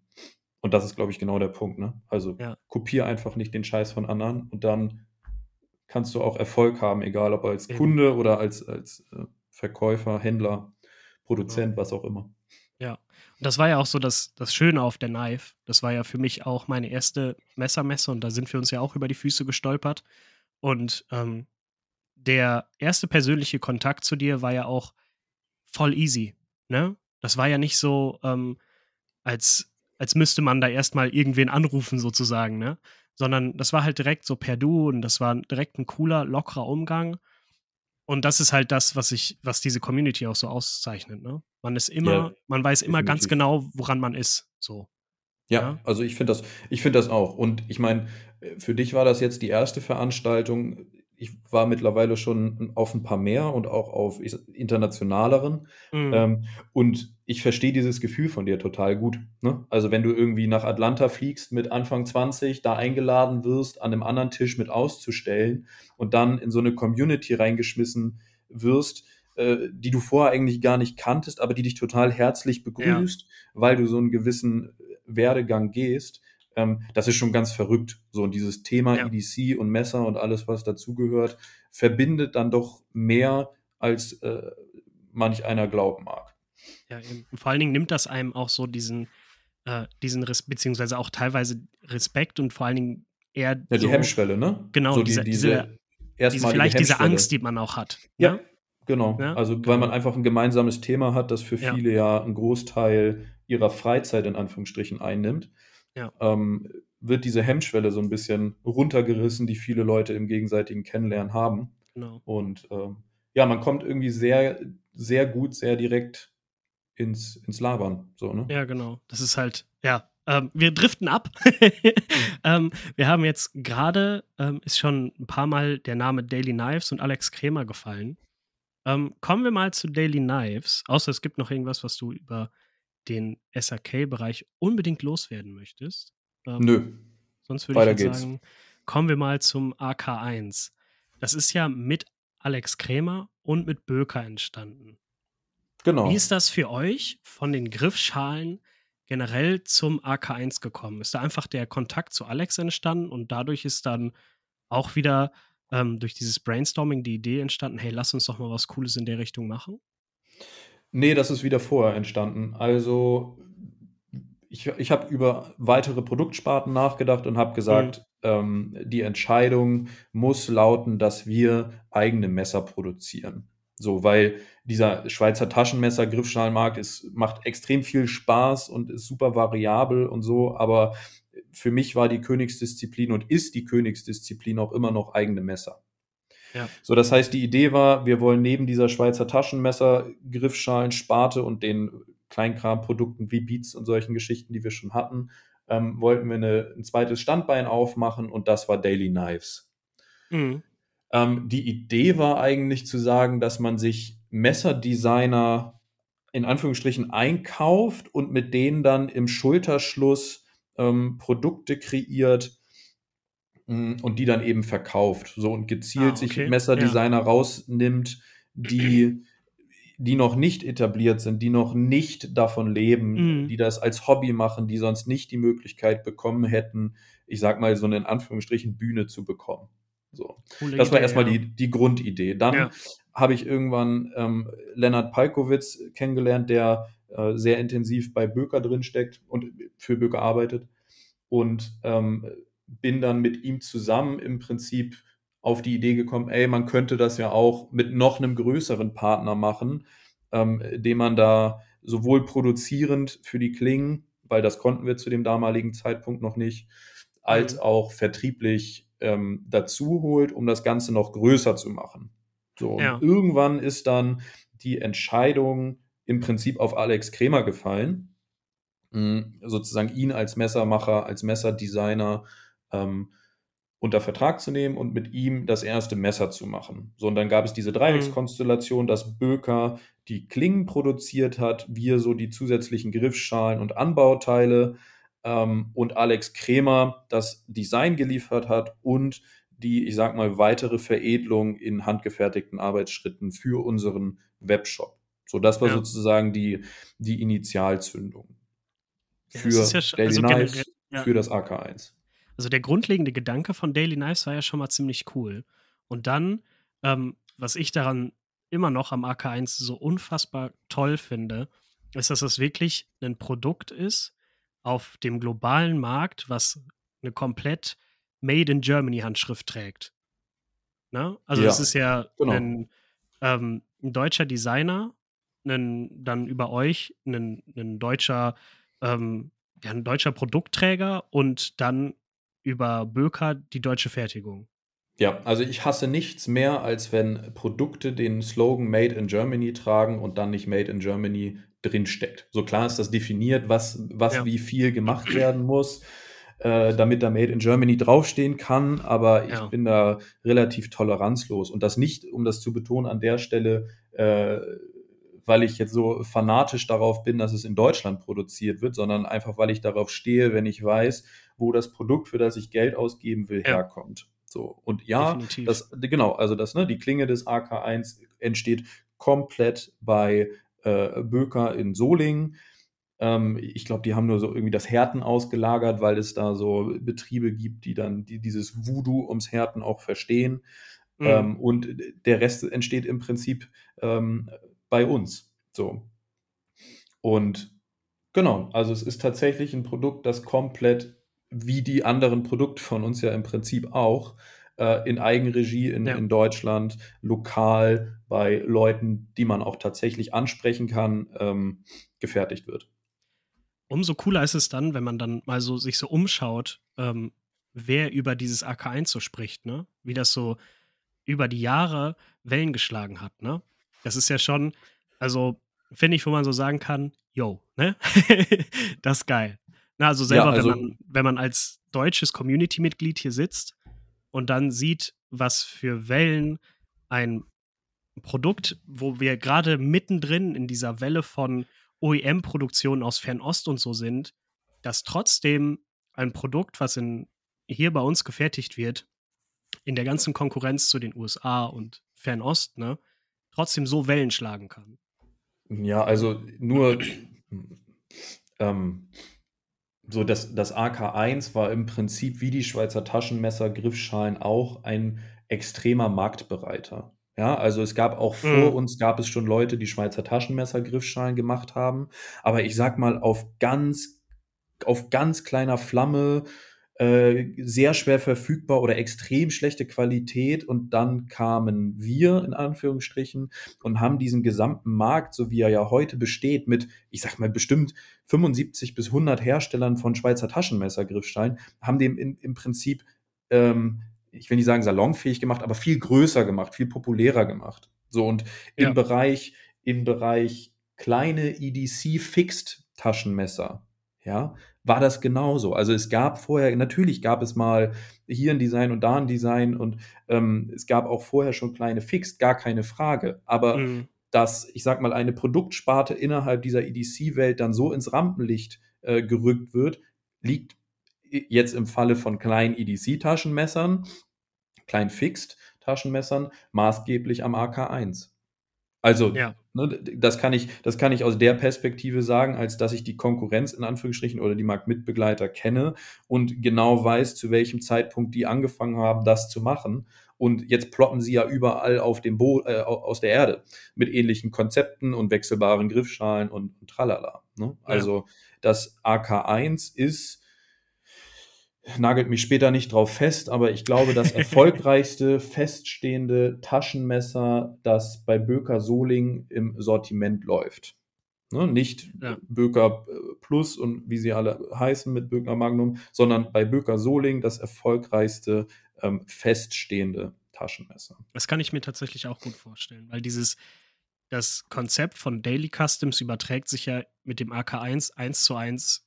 und das ist, glaube ich, genau der Punkt. Ne? Also kopier einfach nicht den Scheiß von anderen und dann kannst du auch Erfolg haben, egal ob als Eben. Kunde oder als, als äh, Verkäufer, Händler, Produzent, ja. was auch immer. Ja, und das war ja auch so das, das Schöne auf der Knife. Das war ja für mich auch meine erste Messermesse und da sind wir uns ja auch über die Füße gestolpert. Und ähm, der erste persönliche Kontakt zu dir war ja auch voll easy. Ne? Das war ja nicht so, ähm, als, als müsste man da erstmal irgendwen anrufen, sozusagen, ne? Sondern das war halt direkt so per Du und das war direkt ein cooler, lockerer Umgang. Und das ist halt das, was ich, was diese Community auch so auszeichnet. Ne? Man ist immer, ja, man weiß immer definitiv. ganz genau, woran man ist. So. Ja, ja? also ich finde das, ich finde das auch. Und ich meine, äh, für dich war das jetzt die erste Veranstaltung ich war mittlerweile schon auf ein paar mehr und auch auf internationaleren. Mhm. Ähm, und ich verstehe dieses Gefühl von dir total gut. Ne? Also wenn du irgendwie nach Atlanta fliegst mit Anfang 20, da eingeladen wirst, an einem anderen Tisch mit auszustellen und dann in so eine Community reingeschmissen wirst, äh, die du vorher eigentlich gar nicht kanntest, aber die dich total herzlich begrüßt, ja. weil du so einen gewissen Werdegang gehst ähm, das ist schon ganz verrückt. So, und dieses Thema ja. EDC und Messer und alles, was dazugehört, verbindet dann doch mehr, als äh, manch einer glauben mag. Ja, und vor allen Dingen nimmt das einem auch so diesen, äh, diesen Res beziehungsweise auch teilweise Respekt und vor allen Dingen eher. Ja, die so, Hemmschwelle, ne? Genau, so diese, die, diese, diese vielleicht diese Angst, die man auch hat. Ja. Ne? Genau. Ja? Also, weil genau. man einfach ein gemeinsames Thema hat, das für ja. viele ja einen Großteil ihrer Freizeit in Anführungsstrichen einnimmt. Ja. Ähm, wird diese Hemmschwelle so ein bisschen runtergerissen, die viele Leute im gegenseitigen Kennenlernen haben. Genau. Und ähm, ja, man kommt irgendwie sehr, sehr gut, sehr direkt ins, ins Labern. So, ne? Ja, genau. Das ist halt, ja, ähm, wir driften ab. ähm, wir haben jetzt gerade, ähm, ist schon ein paar Mal der Name Daily Knives und Alex Kremer gefallen. Ähm, kommen wir mal zu Daily Knives, außer es gibt noch irgendwas, was du über den SAK-Bereich unbedingt loswerden möchtest. Ähm, Nö. Sonst würde ich jetzt sagen, kommen wir mal zum AK1. Das ist ja mit Alex Krämer und mit Böker entstanden. Genau. Wie ist das für euch von den Griffschalen generell zum AK1 gekommen? Ist da einfach der Kontakt zu Alex entstanden und dadurch ist dann auch wieder ähm, durch dieses Brainstorming die Idee entstanden, hey, lass uns doch mal was Cooles in der Richtung machen? Nee, das ist wieder vorher entstanden. Also ich, ich habe über weitere Produktsparten nachgedacht und habe gesagt, mhm. ähm, die Entscheidung muss lauten, dass wir eigene Messer produzieren. So, weil dieser Schweizer Taschenmesser Griffschalenmarkt ist, macht extrem viel Spaß und ist super variabel und so, aber für mich war die Königsdisziplin und ist die Königsdisziplin auch immer noch eigene Messer. Ja. So, das heißt, die Idee war, wir wollen neben dieser Schweizer Taschenmesser, Griffschalen, Sparte und den Kleinkramprodukten wie Beats und solchen Geschichten, die wir schon hatten, ähm, wollten wir eine, ein zweites Standbein aufmachen und das war Daily Knives. Mhm. Ähm, die Idee war eigentlich zu sagen, dass man sich Messerdesigner in Anführungsstrichen einkauft und mit denen dann im Schulterschluss ähm, Produkte kreiert und die dann eben verkauft. So und gezielt ah, okay. sich Messerdesigner ja. rausnimmt, die die noch nicht etabliert sind, die noch nicht davon leben, mhm. die das als Hobby machen, die sonst nicht die Möglichkeit bekommen hätten, ich sag mal so eine in Anführungsstrichen Bühne zu bekommen. So. Coole das war Idee, erstmal ja. die, die Grundidee. Dann ja. habe ich irgendwann ähm, Lennart Palkowitz kennengelernt, der äh, sehr intensiv bei Böker drinsteckt und für Böker arbeitet. Und ähm, bin dann mit ihm zusammen im Prinzip auf die Idee gekommen, ey, man könnte das ja auch mit noch einem größeren Partner machen, ähm, den man da sowohl produzierend für die Klingen, weil das konnten wir zu dem damaligen Zeitpunkt noch nicht, als mhm. auch vertrieblich ähm, dazu holt, um das Ganze noch größer zu machen. So, ja. und irgendwann ist dann die Entscheidung im Prinzip auf Alex Kremer gefallen, mh, sozusagen ihn als Messermacher, als Messerdesigner ähm, unter Vertrag zu nehmen und mit ihm das erste Messer zu machen. So, und dann gab es diese Dreieckskonstellation, dass Böker die Klingen produziert hat, wir so die zusätzlichen Griffschalen und Anbauteile ähm, und Alex Kremer das Design geliefert hat und die, ich sag mal, weitere Veredelung in handgefertigten Arbeitsschritten für unseren Webshop. So, das war ja. sozusagen die, die Initialzündung für ja, ja Daily also Knives, für das AK1. Also der grundlegende Gedanke von Daily Knives war ja schon mal ziemlich cool. Und dann, ähm, was ich daran immer noch am AK1 so unfassbar toll finde, ist, dass es wirklich ein Produkt ist auf dem globalen Markt, was eine komplett Made in Germany Handschrift trägt. Ne? Also es ist ja genau. ein, ähm, ein, deutscher Designer, ein, dann über euch ein, ein deutscher ähm, ja, ein deutscher Produktträger und dann über Böker die deutsche Fertigung. Ja, also ich hasse nichts mehr, als wenn Produkte den Slogan Made in Germany tragen und dann nicht Made in Germany drinsteckt. So klar ist das definiert, was, was ja. wie viel gemacht werden muss, äh, damit da Made in Germany draufstehen kann, aber ja. ich bin da relativ toleranzlos. Und das nicht, um das zu betonen, an der Stelle, äh, weil ich jetzt so fanatisch darauf bin, dass es in Deutschland produziert wird, sondern einfach, weil ich darauf stehe, wenn ich weiß, wo das Produkt, für das ich Geld ausgeben will, ja. herkommt. So, und ja, Definitiv. das, genau, also das, ne, die Klinge des AK1 entsteht komplett bei äh, Böker in Solingen. Ähm, ich glaube, die haben nur so irgendwie das Härten ausgelagert, weil es da so Betriebe gibt, die dann die, dieses Voodoo ums Härten auch verstehen. Mhm. Ähm, und der Rest entsteht im Prinzip ähm, bei uns. So. Und genau, also es ist tatsächlich ein Produkt, das komplett wie die anderen Produkte von uns ja im Prinzip auch, äh, in Eigenregie in, ja. in Deutschland, lokal bei Leuten, die man auch tatsächlich ansprechen kann, ähm, gefertigt wird. Umso cooler ist es dann, wenn man dann mal so sich so umschaut, ähm, wer über dieses AK1 so spricht, ne? Wie das so über die Jahre Wellen geschlagen hat, ne? Das ist ja schon, also finde ich, wo man so sagen kann, yo, ne? das ist geil. Na, also selber, ja, also, wenn, man, wenn man als deutsches Community-Mitglied hier sitzt und dann sieht, was für Wellen ein Produkt, wo wir gerade mittendrin in dieser Welle von OEM-Produktionen aus Fernost und so sind, dass trotzdem ein Produkt, was in, hier bei uns gefertigt wird, in der ganzen Konkurrenz zu den USA und Fernost, ne, trotzdem so Wellen schlagen kann. Ja, also nur ähm, so das, das AK1 war im Prinzip wie die Schweizer Taschenmesser, Griffschalen auch ein extremer Marktbereiter. Ja, also es gab auch vor mhm. uns gab es schon Leute, die Schweizer Taschenmesser, Griffschalen gemacht haben. Aber ich sag mal, auf ganz, auf ganz kleiner Flamme äh, sehr schwer verfügbar oder extrem schlechte Qualität. Und dann kamen wir in Anführungsstrichen und haben diesen gesamten Markt, so wie er ja heute besteht, mit, ich sag mal, bestimmt 75 bis 100 Herstellern von Schweizer Taschenmessergriffsteinen, haben dem in, im Prinzip, ähm, ich will nicht sagen salonfähig gemacht, aber viel größer gemacht, viel populärer gemacht. So und im ja. Bereich, im Bereich kleine EDC Fixed Taschenmesser, ja, war das genauso. Also es gab vorher, natürlich gab es mal hier ein Design und da ein Design und ähm, es gab auch vorher schon kleine Fixed, gar keine Frage. Aber mhm. dass, ich sag mal, eine Produktsparte innerhalb dieser EDC-Welt dann so ins Rampenlicht äh, gerückt wird, liegt jetzt im Falle von kleinen EDC-Taschenmessern, kleinen Fixed-Taschenmessern, maßgeblich am AK1. Also, ja. ne, das, kann ich, das kann ich aus der Perspektive sagen, als dass ich die Konkurrenz in Anführungsstrichen oder die Marktmitbegleiter kenne und genau weiß, zu welchem Zeitpunkt die angefangen haben, das zu machen. Und jetzt ploppen sie ja überall auf dem Bo äh, aus der Erde mit ähnlichen Konzepten und wechselbaren Griffschalen und, und tralala. Ne? Also, ja. das AK1 ist nagelt mich später nicht drauf fest, aber ich glaube, das erfolgreichste feststehende Taschenmesser, das bei Böker Soling im Sortiment läuft. Ne, nicht ja. Böker äh, Plus und wie sie alle heißen mit Böker Magnum, sondern bei Böker Soling das erfolgreichste ähm, feststehende Taschenmesser. Das kann ich mir tatsächlich auch gut vorstellen, weil dieses das Konzept von Daily Customs überträgt sich ja mit dem AK1 eins zu eins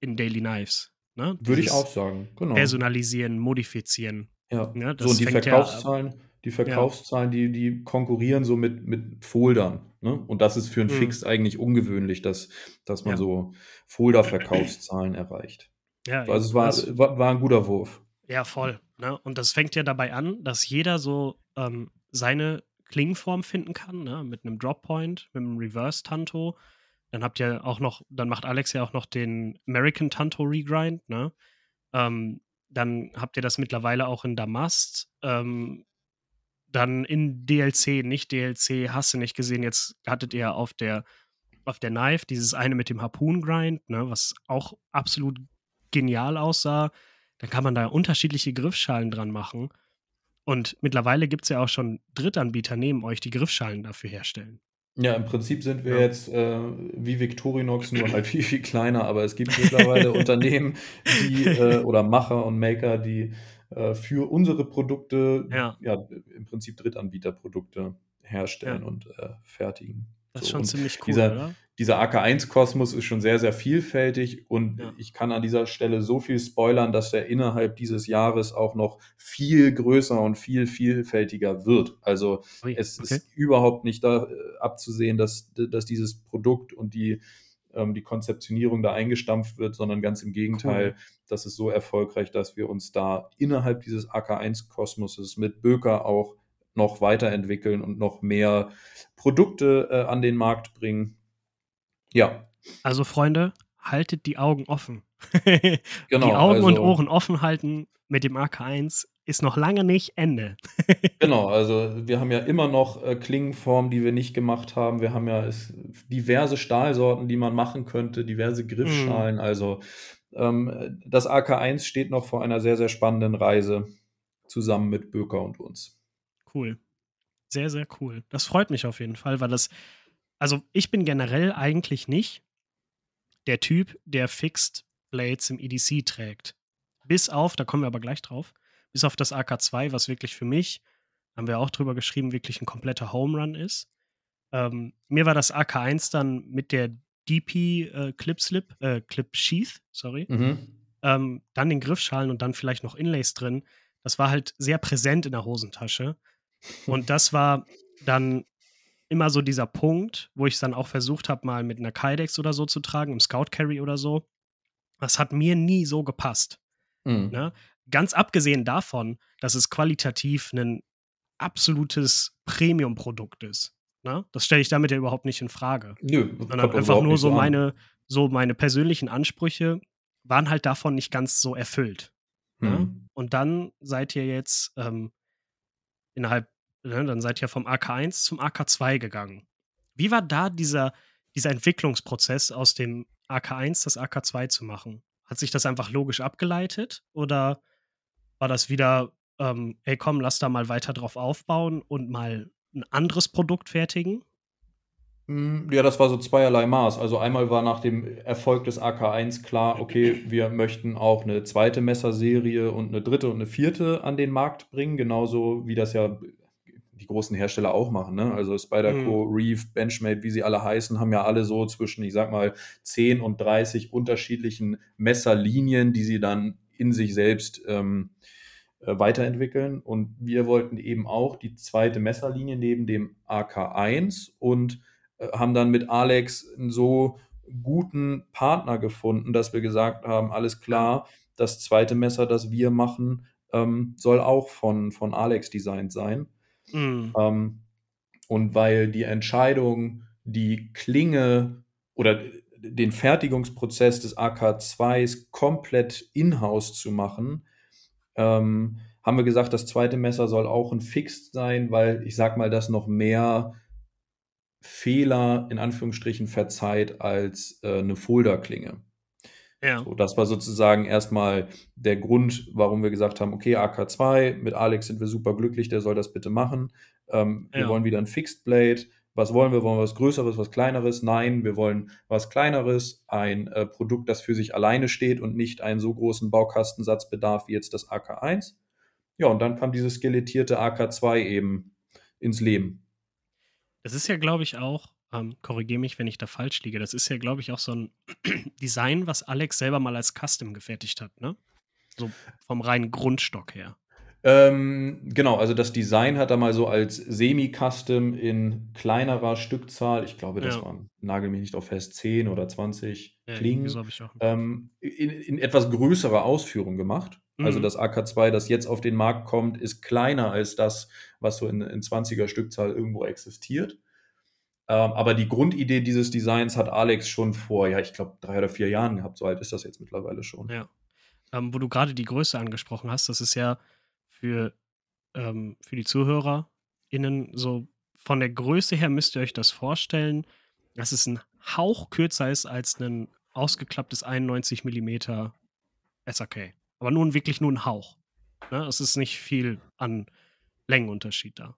in Daily Knives. Ne? Würde ich auch sagen, genau. Personalisieren, modifizieren. Ja, ja so und die Verkaufszahlen, ja, die Verkaufszahlen, ja. die, die konkurrieren so mit, mit Foldern. Ne? Und das ist für ein mhm. Fix eigentlich ungewöhnlich, dass, dass man so Folder-Verkaufszahlen erreicht. Ja, also es war, war, war, ein guter Wurf. Ja, voll. Ne? Und das fängt ja dabei an, dass jeder so ähm, seine Klingenform finden kann, ne? mit einem Droppoint, mit einem Reverse-Tanto dann habt ihr auch noch, dann macht Alex ja auch noch den American Tanto Regrind, ne? Ähm, dann habt ihr das mittlerweile auch in Damast. Ähm, dann in DLC, nicht DLC, hast du nicht gesehen. Jetzt hattet ihr auf der, auf der Knife dieses eine mit dem Harpoon Grind, ne, was auch absolut genial aussah. Dann kann man da unterschiedliche Griffschalen dran machen. Und mittlerweile gibt es ja auch schon Drittanbieter neben euch, die Griffschalen dafür herstellen. Ja, im Prinzip sind wir ja. jetzt äh, wie Victorinox, nur halt viel, viel kleiner, aber es gibt mittlerweile Unternehmen, die äh, oder Macher und Maker, die äh, für unsere Produkte ja. ja. im Prinzip Drittanbieterprodukte herstellen ja. und äh, fertigen. Das ist schon und ziemlich cool, dieser, oder? Dieser AK1-Kosmos ist schon sehr, sehr vielfältig und ja. ich kann an dieser Stelle so viel spoilern, dass er innerhalb dieses Jahres auch noch viel größer und viel vielfältiger wird. Also Ui, es okay. ist überhaupt nicht da äh, abzusehen, dass, dass dieses Produkt und die, ähm, die Konzeptionierung da eingestampft wird, sondern ganz im Gegenteil, cool. das ist so erfolgreich, dass wir uns da innerhalb dieses AK1-Kosmoses mit Böker auch noch weiterentwickeln und noch mehr Produkte äh, an den Markt bringen. Ja. Also Freunde, haltet die Augen offen. genau, die Augen also, und Ohren offen halten mit dem AK1 ist noch lange nicht Ende. genau, also wir haben ja immer noch äh, Klingenformen, die wir nicht gemacht haben. Wir haben ja es, diverse Stahlsorten, die man machen könnte, diverse Griffschalen. Mm. Also ähm, das AK1 steht noch vor einer sehr, sehr spannenden Reise. zusammen mit Böker und uns. Cool. Sehr, sehr cool. Das freut mich auf jeden Fall, weil das, also ich bin generell eigentlich nicht der Typ, der Fixed Blades im EDC trägt. Bis auf, da kommen wir aber gleich drauf, bis auf das AK2, was wirklich für mich, haben wir auch drüber geschrieben, wirklich ein kompletter Home Run ist. Ähm, mir war das AK1 dann mit der DP äh, Clip Slip, äh, Clip Sheath, sorry. Mhm. Ähm, dann den Griffschalen und dann vielleicht noch Inlays drin. Das war halt sehr präsent in der Hosentasche. Und das war dann immer so dieser Punkt, wo ich es dann auch versucht habe, mal mit einer Kydex oder so zu tragen, im Scout Carry oder so. Das hat mir nie so gepasst. Mhm. Ne? Ganz abgesehen davon, dass es qualitativ ein absolutes Premium-Produkt ist. Ne? Das stelle ich damit ja überhaupt nicht in Frage. Nö, sondern einfach nur so meine, so meine persönlichen Ansprüche waren halt davon nicht ganz so erfüllt. Ne? Mhm. Ne? Und dann seid ihr jetzt ähm, innerhalb, ne, dann seid ihr vom AK1 zum AK2 gegangen. Wie war da dieser, dieser Entwicklungsprozess aus dem AK1 das AK2 zu machen? Hat sich das einfach logisch abgeleitet oder war das wieder, ähm, ey komm, lass da mal weiter drauf aufbauen und mal ein anderes Produkt fertigen? Hm, ja, das war so zweierlei Maß. Also einmal war nach dem Erfolg des AK1 klar, okay, wir möchten auch eine zweite Messerserie und eine dritte und eine vierte an den Markt bringen, genauso wie das ja die großen Hersteller auch machen. Ne? Also Spyderco, mhm. Reeve, Benchmade, wie sie alle heißen, haben ja alle so zwischen, ich sag mal, 10 und 30 unterschiedlichen Messerlinien, die sie dann in sich selbst ähm, äh, weiterentwickeln. Und wir wollten eben auch die zweite Messerlinie neben dem AK1 und haben dann mit Alex einen so guten Partner gefunden, dass wir gesagt haben, alles klar, das zweite Messer, das wir machen, ähm, soll auch von, von Alex designt sein. Mhm. Ähm, und weil die Entscheidung, die Klinge oder den Fertigungsprozess des AK2s komplett in-house zu machen, ähm, haben wir gesagt, das zweite Messer soll auch ein Fixed sein, weil ich sag mal, das noch mehr Fehler in Anführungsstrichen verzeiht als äh, eine Folderklinge. Ja. So, das war sozusagen erstmal der Grund, warum wir gesagt haben, okay, AK2, mit Alex sind wir super glücklich, der soll das bitte machen. Ähm, ja. Wir wollen wieder ein Fixed Blade. Was wollen wir? Wollen wir was Größeres, was Kleineres? Nein, wir wollen was Kleineres, ein äh, Produkt, das für sich alleine steht und nicht einen so großen Baukastensatz bedarf wie jetzt das AK1. Ja, und dann kam dieses skelettierte AK2 eben ins Leben. Das ist ja, glaube ich, auch ähm, korrigiere mich, wenn ich da falsch liege. Das ist ja, glaube ich, auch so ein Design, was Alex selber mal als Custom gefertigt hat, ne? So vom reinen Grundstock her. Ähm, genau, also das Design hat er mal so als Semi-Custom in kleinerer Stückzahl, ich glaube, das ja. waren, nagel mich nicht auf fest, 10 oder 20 ja, Klingen, ähm, in, in, etwas größerer Ausführung gemacht. Also mhm. Das AK2, das jetzt auf den Markt kommt, ist kleiner als das, was so in, in 20er Stückzahl irgendwo existiert. Ähm, aber die Grundidee dieses Designs hat Alex schon vor, ja, ich glaube, drei oder vier Jahren gehabt. So alt ist das jetzt mittlerweile schon. Ja. Ähm, wo du gerade die Größe angesprochen hast, das ist ja für, ähm, für die ZuhörerInnen so von der Größe her müsst ihr euch das vorstellen, dass es ein Hauch kürzer ist als ein ausgeklapptes 91 mm SAK. Aber nun wirklich nur ein Hauch. Ne? Es ist nicht viel an Längenunterschied da.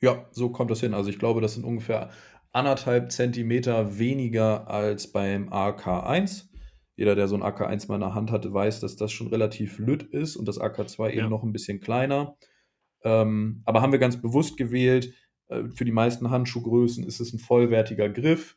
Ja, so kommt das hin. Also ich glaube, das sind ungefähr anderthalb Zentimeter weniger als beim AK1. Jeder, der so ein AK1 mal in der Hand hatte, weiß, dass das schon relativ lütt ist und das AK2 eben ja. noch ein bisschen kleiner. Ähm, aber haben wir ganz bewusst gewählt. Äh, für die meisten Handschuhgrößen ist es ein vollwertiger Griff.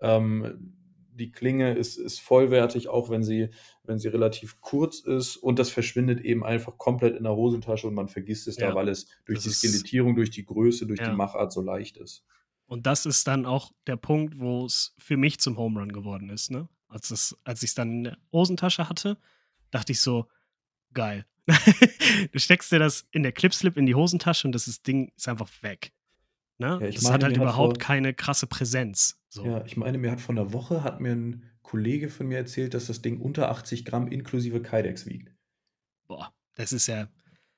Ähm, die Klinge ist, ist vollwertig, auch wenn sie, wenn sie relativ kurz ist. Und das verschwindet eben einfach komplett in der Hosentasche und man vergisst es ja, da, weil es durch die Skelettierung, durch die Größe, durch ja. die Machart so leicht ist. Und das ist dann auch der Punkt, wo es für mich zum Home Run geworden ist. Ne? Als, es, als ich es dann in der Hosentasche hatte, dachte ich so, geil. du steckst dir das in der Clipslip in die Hosentasche und das ist, Ding ist einfach weg. Ne? Ja, es hat halt überhaupt vor, keine krasse Präsenz. So. Ja, ich meine, mir hat vor einer Woche hat mir ein Kollege von mir erzählt, dass das Ding unter 80 Gramm inklusive Kydex wiegt. Boah, das ist ja.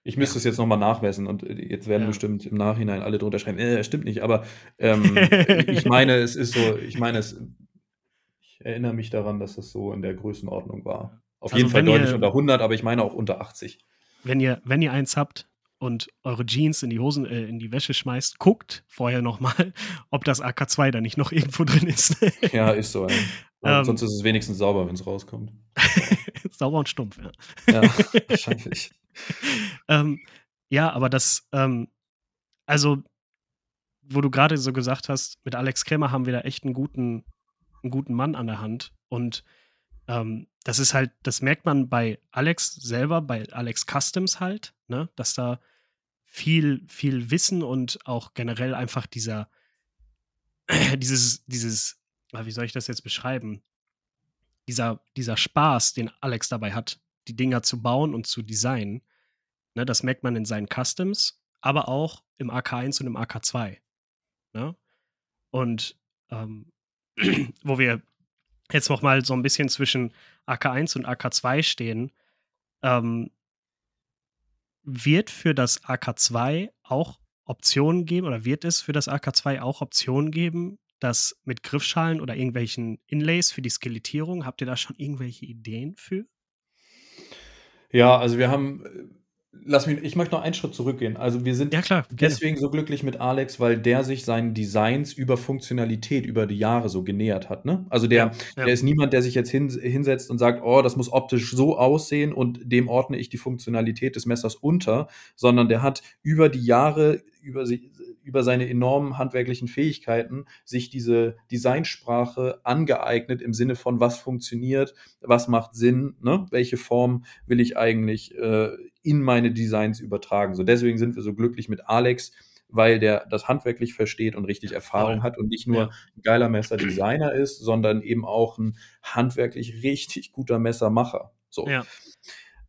Ich müsste es jetzt nochmal nachmessen und äh, jetzt werden ja. bestimmt im Nachhinein alle drunter schreiben, äh, stimmt nicht, aber ähm, ich meine, es ist so, ich meine, es, ich erinnere mich daran, dass das so in der Größenordnung war. Auf also jeden Fall deutlich unter 100, aber ich meine auch unter 80. wenn ihr, wenn ihr eins habt und eure Jeans in die Hosen, äh, in die Wäsche schmeißt, guckt vorher nochmal, ob das AK2 da nicht noch irgendwo drin ist. ja, ist so. Ähm, sonst ist es wenigstens sauber, wenn es rauskommt. sauber und stumpf, ja. Ja, wahrscheinlich. ähm, ja, aber das, ähm, also, wo du gerade so gesagt hast, mit Alex Krämer haben wir da echt einen guten, einen guten Mann an der Hand. Und ähm, das ist halt, das merkt man bei Alex selber, bei Alex Customs halt, ne, dass da viel, viel Wissen und auch generell einfach dieser, dieses, dieses, wie soll ich das jetzt beschreiben? Dieser, dieser Spaß, den Alex dabei hat, die Dinger zu bauen und zu designen, ne, das merkt man in seinen Customs, aber auch im AK1 und im AK2. Ne? Und ähm, wo wir jetzt noch mal so ein bisschen zwischen AK1 und AK2 stehen, ähm, wird für das AK2 auch Optionen geben oder wird es für das AK2 auch Optionen geben, das mit Griffschalen oder irgendwelchen Inlays für die Skelettierung? Habt ihr da schon irgendwelche Ideen für? Ja, also wir haben äh, Lass mich, ich möchte noch einen Schritt zurückgehen. Also wir sind ja, klar, deswegen so glücklich mit Alex, weil der sich seinen Designs über Funktionalität über die Jahre so genähert hat. Ne? Also der, ja, ja. der ist niemand, der sich jetzt hin, hinsetzt und sagt, oh, das muss optisch so aussehen und dem ordne ich die Funktionalität des Messers unter, sondern der hat über die Jahre über, über seine enormen handwerklichen Fähigkeiten sich diese Designsprache angeeignet im Sinne von, was funktioniert, was macht Sinn, ne? welche Form will ich eigentlich äh, in meine Designs übertragen. So deswegen sind wir so glücklich mit Alex, weil der das handwerklich versteht und richtig Erfahrung hat und nicht nur ein geiler Messerdesigner ist, sondern eben auch ein handwerklich richtig guter Messermacher. So. Ja.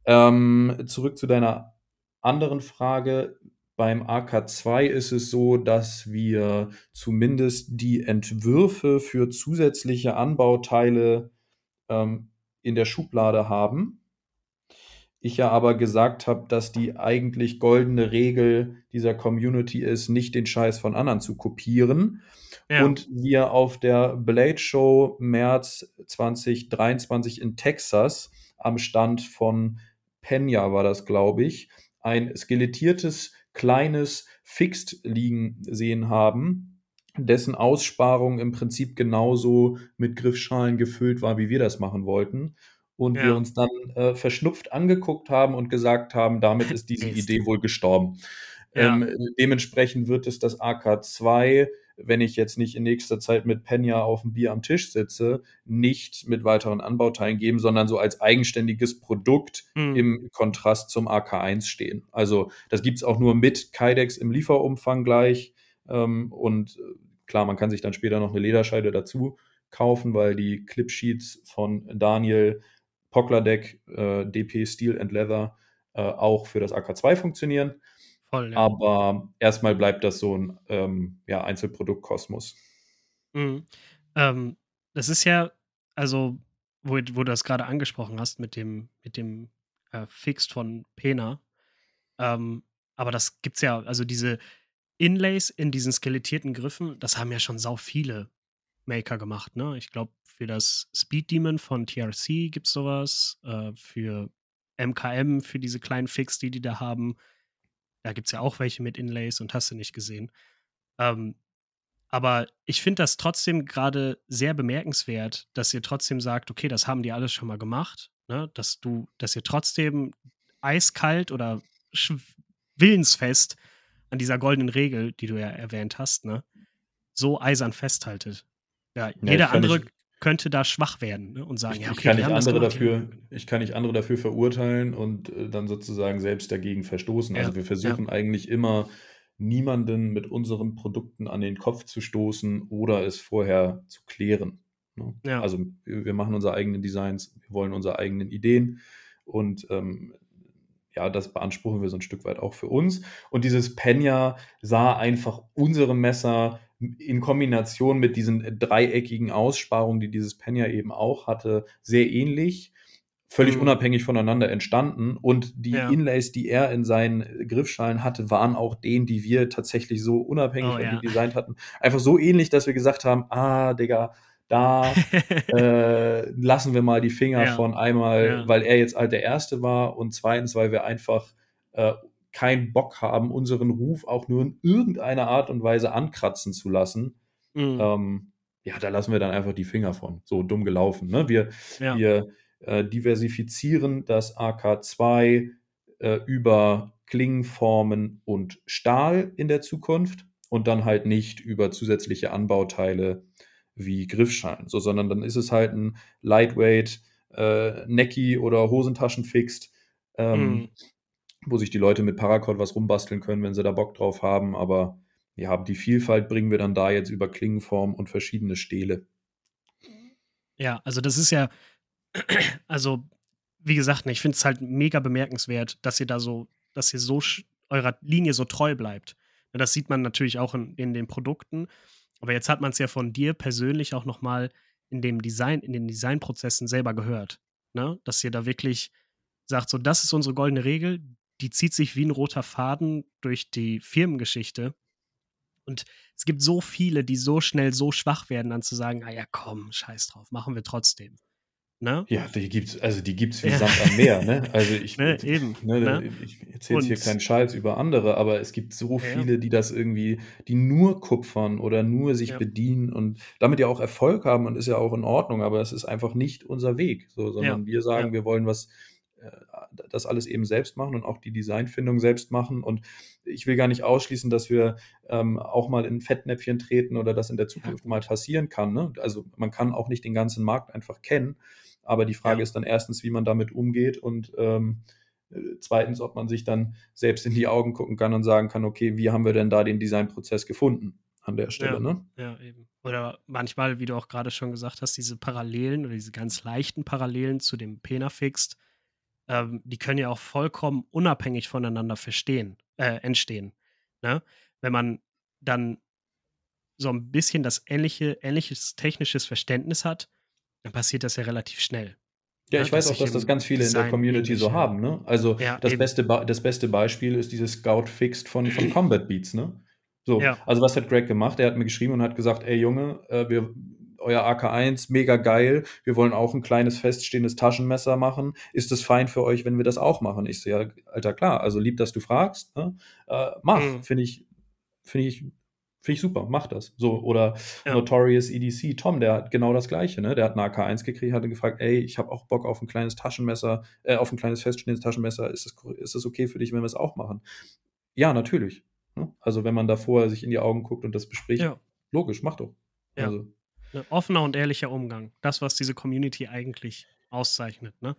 Ähm, zurück zu deiner anderen Frage. Beim AK2 ist es so, dass wir zumindest die Entwürfe für zusätzliche Anbauteile ähm, in der Schublade haben. Ich ja aber gesagt habe, dass die eigentlich goldene Regel dieser Community ist, nicht den Scheiß von anderen zu kopieren. Ja. Und wir auf der Blade Show März 2023 in Texas am Stand von Penya war das, glaube ich, ein skelettiertes kleines Fixed liegen sehen haben, dessen Aussparung im Prinzip genauso mit Griffschalen gefüllt war, wie wir das machen wollten. Und ja. wir uns dann äh, verschnupft angeguckt haben und gesagt haben, damit ist diese Idee wohl gestorben. Ja. Ähm, dementsprechend wird es das AK2 wenn ich jetzt nicht in nächster Zeit mit Penya auf dem Bier am Tisch sitze, nicht mit weiteren Anbauteilen geben, sondern so als eigenständiges Produkt mhm. im Kontrast zum AK1 stehen. Also das gibt es auch nur mit Kydex im Lieferumfang gleich. Ähm, und äh, klar, man kann sich dann später noch eine Lederscheide dazu kaufen, weil die Clipsheets von Daniel Pocklerdeck äh, DP Steel and Leather äh, auch für das AK2 funktionieren. Voll, ja. Aber erstmal bleibt das so ein ähm, ja, Einzelproduktkosmos. Mhm. Ähm, das ist ja, also, wo, wo du das gerade angesprochen hast mit dem, mit dem äh, Fixed von Pena. Ähm, aber das gibt's ja, also diese Inlays in diesen skelettierten Griffen, das haben ja schon sau viele Maker gemacht, ne? Ich glaube, für das Speed Demon von TRC gibt es sowas, äh, für MKM, für diese kleinen Fix, die die da haben. Da gibt es ja auch welche mit Inlays und hast du nicht gesehen. Ähm, aber ich finde das trotzdem gerade sehr bemerkenswert, dass ihr trotzdem sagt, okay, das haben die alles schon mal gemacht, ne? dass du, dass ihr trotzdem eiskalt oder willensfest an dieser goldenen Regel, die du ja erwähnt hast, ne, so eisern festhaltet. Ja, ja jeder andere ich, könnte da schwach werden ne, und sagen, ich, ja, okay, ich kann nicht andere dafür, ich kann nicht andere dafür verurteilen und äh, dann sozusagen selbst dagegen verstoßen. Ja, also wir versuchen ja. eigentlich immer niemanden mit unseren Produkten an den Kopf zu stoßen oder es vorher zu klären. Ne? Ja. Also wir machen unsere eigenen Designs, wir wollen unsere eigenen Ideen und ähm, ja, das beanspruchen wir so ein Stück weit auch für uns. Und dieses Penya sah einfach unsere Messer in Kombination mit diesen dreieckigen Aussparungen, die dieses Pen ja eben auch hatte, sehr ähnlich, völlig mhm. unabhängig voneinander entstanden. Und die ja. Inlays, die er in seinen Griffschalen hatte, waren auch denen, die wir tatsächlich so unabhängig oh, ja. designt hatten. Einfach so ähnlich, dass wir gesagt haben, ah, Digga, da äh, lassen wir mal die Finger ja. von einmal, weil er jetzt halt der Erste war und zweitens, weil wir einfach äh, keinen Bock haben, unseren Ruf auch nur in irgendeiner Art und Weise ankratzen zu lassen, mhm. ähm, ja, da lassen wir dann einfach die Finger von. So dumm gelaufen. Ne? Wir, ja. wir äh, diversifizieren das AK2 äh, über Klingenformen und Stahl in der Zukunft und dann halt nicht über zusätzliche Anbauteile wie Griffschalen, so, sondern dann ist es halt ein Lightweight äh, Necki oder Hosentaschen fixt, ähm, mm. Wo sich die Leute mit Paracord was rumbasteln können, wenn sie da Bock drauf haben, aber ja, die Vielfalt bringen wir dann da jetzt über Klingenform und verschiedene Stähle. Ja, also das ist ja, also wie gesagt, ich finde es halt mega bemerkenswert, dass ihr da so, dass ihr so eurer Linie so treu bleibt. Das sieht man natürlich auch in, in den Produkten. Aber jetzt hat man es ja von dir persönlich auch nochmal in dem Design, in den Designprozessen selber gehört. Ne? Dass ihr da wirklich sagt, so, das ist unsere goldene Regel, die zieht sich wie ein roter Faden durch die Firmengeschichte. Und es gibt so viele, die so schnell so schwach werden, dann zu sagen, ah ja, komm, scheiß drauf, machen wir trotzdem. Ne? Ja, die gibt's, also die gibt's wie ja. Sand am Meer, ne? Also ich, ne, eben, ne, ne? ich erzähle hier keinen Scheiß über andere, aber es gibt so viele, die das irgendwie, die nur kupfern oder nur sich ja. bedienen und damit ja auch Erfolg haben und ist ja auch in Ordnung, aber es ist einfach nicht unser Weg, so, sondern wir sagen, wir wollen was, das alles eben selbst machen und auch die Designfindung selbst machen. Und ich will gar nicht ausschließen, dass wir ähm, auch mal in Fettnäpfchen treten oder das in der Zukunft mal passieren kann. Ne? Also man kann auch nicht den ganzen Markt einfach kennen. Aber die Frage ja. ist dann erstens, wie man damit umgeht und ähm, äh, zweitens, ob man sich dann selbst in die Augen gucken kann und sagen kann, okay, wie haben wir denn da den Designprozess gefunden an der Stelle, ja, ne? Ja, eben. Oder manchmal, wie du auch gerade schon gesagt hast, diese Parallelen oder diese ganz leichten Parallelen zu dem Penafixed, ähm, die können ja auch vollkommen unabhängig voneinander verstehen, äh, entstehen. Ne? Wenn man dann so ein bisschen das ähnliche, ähnliches technisches Verständnis hat, dann passiert das ja relativ schnell. Ja, ich weiß auch, dass das ganz viele in der Community so haben. Ne? Also ja, das, beste das beste Beispiel ist dieses Scout Fixed von, von Combat Beats. Ne? So, ja. also was hat Greg gemacht? Er hat mir geschrieben und hat gesagt, ey Junge, äh, wir, euer AK1, mega geil. Wir wollen auch ein kleines feststehendes Taschenmesser machen. Ist es fein für euch, wenn wir das auch machen? Ich so, ja, Alter, klar. Also lieb, dass du fragst. Ne? Äh, mach, mhm. finde ich, finde ich Finde ich super, mach das. So, oder ja. Notorious EDC, Tom, der hat genau das gleiche, ne? Der hat eine AK1 gekriegt, hat gefragt, ey, ich habe auch Bock auf ein kleines Taschenmesser, äh, auf ein kleines feststehendes Taschenmesser, ist das, ist das okay für dich, wenn wir es auch machen? Ja, natürlich. Ne? Also, wenn man da vorher sich in die Augen guckt und das bespricht, ja. logisch, mach doch. Ja. Also. Ein offener und ehrlicher Umgang. Das, was diese Community eigentlich auszeichnet, ne?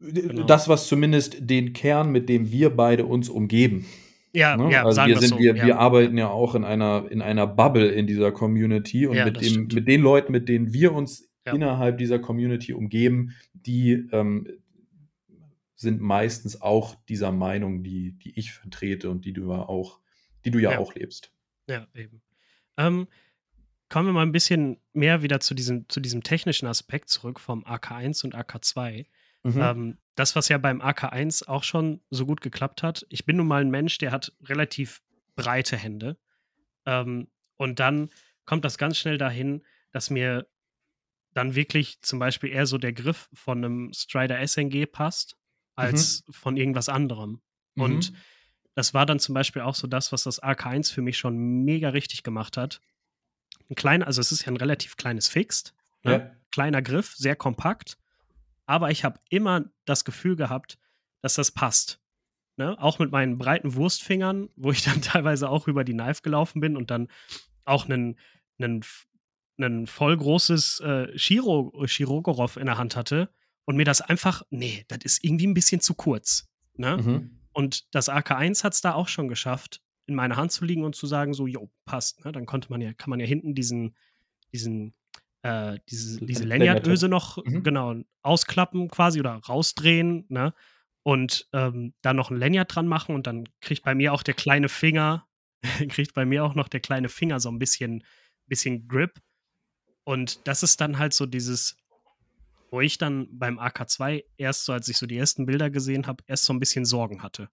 Genau. Das, was zumindest den Kern, mit dem wir beide uns umgeben, ja, ne? ja, also wir sind, so. wir, ja. wir arbeiten ja auch in einer, in einer Bubble in dieser Community und ja, mit, dem, mit den Leuten, mit denen wir uns ja. innerhalb dieser Community umgeben, die ähm, sind meistens auch dieser Meinung, die, die ich vertrete und die du ja auch, die du ja, auch lebst. Ja, eben. Ähm, kommen wir mal ein bisschen mehr wieder zu diesem, zu diesem technischen Aspekt zurück vom AK1 und AK2. Mhm. Ähm, das, was ja beim AK1 auch schon so gut geklappt hat. Ich bin nun mal ein Mensch, der hat relativ breite Hände. Ähm, und dann kommt das ganz schnell dahin, dass mir dann wirklich zum Beispiel eher so der Griff von einem Strider SNG passt, als mhm. von irgendwas anderem. Mhm. Und das war dann zum Beispiel auch so das, was das AK1 für mich schon mega richtig gemacht hat. Ein kleiner, also es ist ja ein relativ kleines Fixed, ne? ja. kleiner Griff, sehr kompakt aber ich habe immer das Gefühl gehabt, dass das passt. Ne? Auch mit meinen breiten Wurstfingern, wo ich dann teilweise auch über die Knife gelaufen bin und dann auch einen, einen, einen voll großes äh, Shiro, Shirogorov in der Hand hatte und mir das einfach, nee, das ist irgendwie ein bisschen zu kurz. Ne? Mhm. Und das AK1 hat es da auch schon geschafft, in meiner Hand zu liegen und zu sagen, so, jo, passt. Ne? Dann konnte man ja, kann man ja hinten diesen, diesen äh, diese, diese Lanyardöse noch mhm. genau ausklappen quasi oder rausdrehen, ne? Und ähm, dann noch ein Lanyard dran machen und dann kriegt bei mir auch der kleine Finger, kriegt bei mir auch noch der kleine Finger so ein bisschen, bisschen Grip. Und das ist dann halt so dieses, wo ich dann beim AK2 erst so, als ich so die ersten Bilder gesehen habe, erst so ein bisschen Sorgen hatte.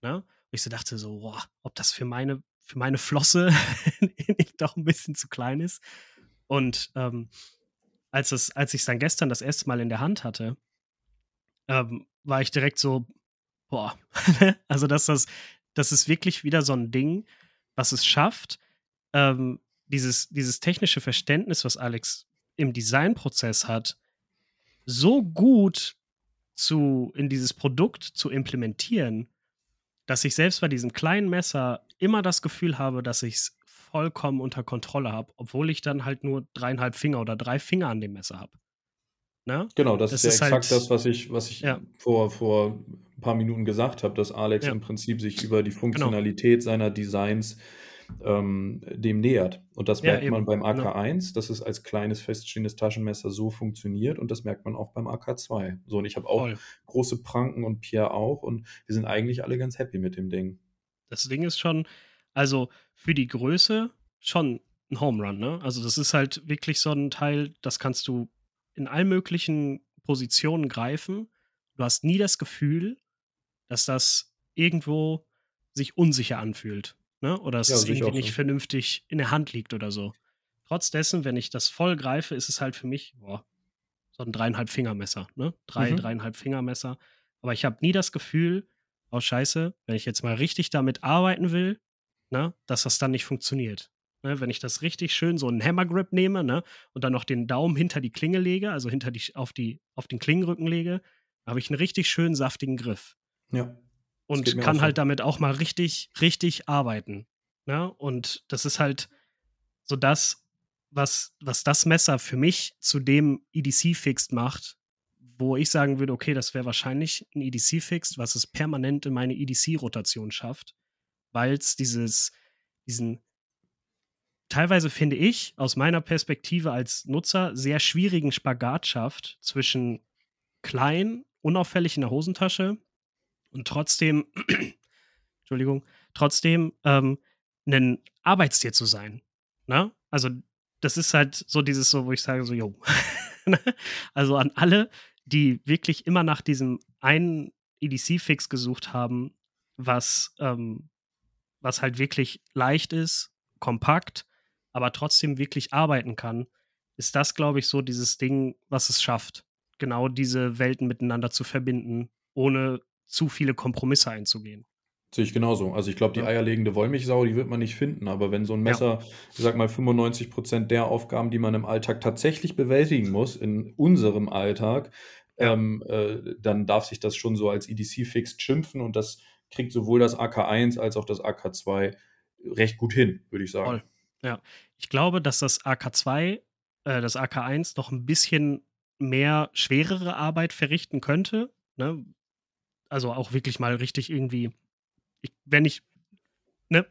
Ne? Ich so dachte so, boah, ob das für meine, für meine Flosse nicht doch ein bisschen zu klein ist. Und ähm, als, es, als ich es dann gestern das erste Mal in der Hand hatte, ähm, war ich direkt so, boah, also dass das, das ist wirklich wieder so ein Ding, was es schafft, ähm, dieses, dieses technische Verständnis, was Alex im Designprozess hat, so gut zu, in dieses Produkt zu implementieren, dass ich selbst bei diesem kleinen Messer immer das Gefühl habe, dass ich es vollkommen unter Kontrolle habe, obwohl ich dann halt nur dreieinhalb Finger oder drei Finger an dem Messer habe. Ne? Genau, das, das ist ja exakt halt, das, was ich, was ich ja. vor, vor ein paar Minuten gesagt habe, dass Alex ja. im Prinzip sich über die genau. Funktionalität genau. seiner Designs ähm, dem nähert. Und das ja, merkt man beim AK1, dass es als kleines feststehendes Taschenmesser so funktioniert und das merkt man auch beim AK2. So, und ich habe auch Voll. große Pranken und Pierre auch und wir sind eigentlich alle ganz happy mit dem Ding. Das Ding ist schon, also für die Größe schon ein Home Run, ne? Also das ist halt wirklich so ein Teil, das kannst du in allen möglichen Positionen greifen. Du hast nie das Gefühl, dass das irgendwo sich unsicher anfühlt ne? Oder dass ja, es irgendwie nicht vernünftig in der Hand liegt oder so. Trotz dessen, wenn ich das voll greife, ist es halt für mich boah, so ein dreieinhalb Fingermesser, ne? Drei, mhm. dreieinhalb Fingermesser. Aber ich habe nie das Gefühl, oh Scheiße, wenn ich jetzt mal richtig damit arbeiten will, ne, dass das dann nicht funktioniert. Ne, wenn ich das richtig schön so einen Hammergrip nehme, ne, und dann noch den Daumen hinter die Klinge lege, also hinter die, auf, die, auf den Klingenrücken lege, habe ich einen richtig schönen saftigen Griff. Ja und kann halt damit auch mal richtig, richtig arbeiten. Ne? Und das ist halt so das, was, was das Messer für mich zu dem EDC-Fixed macht, wo ich sagen würde, okay, das wäre wahrscheinlich ein EDC-Fixed, was es permanent in meine EDC-Rotation schafft, weil es dieses, diesen teilweise finde ich aus meiner Perspektive als Nutzer sehr schwierigen Spagat schafft zwischen klein, unauffällig in der Hosentasche und trotzdem, Entschuldigung, trotzdem ähm, ein Arbeitstier zu sein. Ne? Also, das ist halt so dieses so, wo ich sage, so, yo. Ne? also an alle, die wirklich immer nach diesem einen EDC-Fix gesucht haben, was, ähm, was halt wirklich leicht ist, kompakt, aber trotzdem wirklich arbeiten kann, ist das, glaube ich, so dieses Ding, was es schafft, genau diese Welten miteinander zu verbinden, ohne zu viele Kompromisse einzugehen. Sehe ich genauso. Also ich glaube, die ja. eierlegende Wollmilchsau, die wird man nicht finden. Aber wenn so ein Messer, ja. ich sag mal, 95 Prozent der Aufgaben, die man im Alltag tatsächlich bewältigen muss, in unserem Alltag, ja. ähm, äh, dann darf sich das schon so als EDC-Fixed schimpfen und das kriegt sowohl das AK1 als auch das AK2 recht gut hin, würde ich sagen. Voll. Ja. Ich glaube, dass das AK2, äh, das AK1 noch ein bisschen mehr schwerere Arbeit verrichten könnte. Ne? Also auch wirklich mal richtig irgendwie, ich, wenn ich, ne,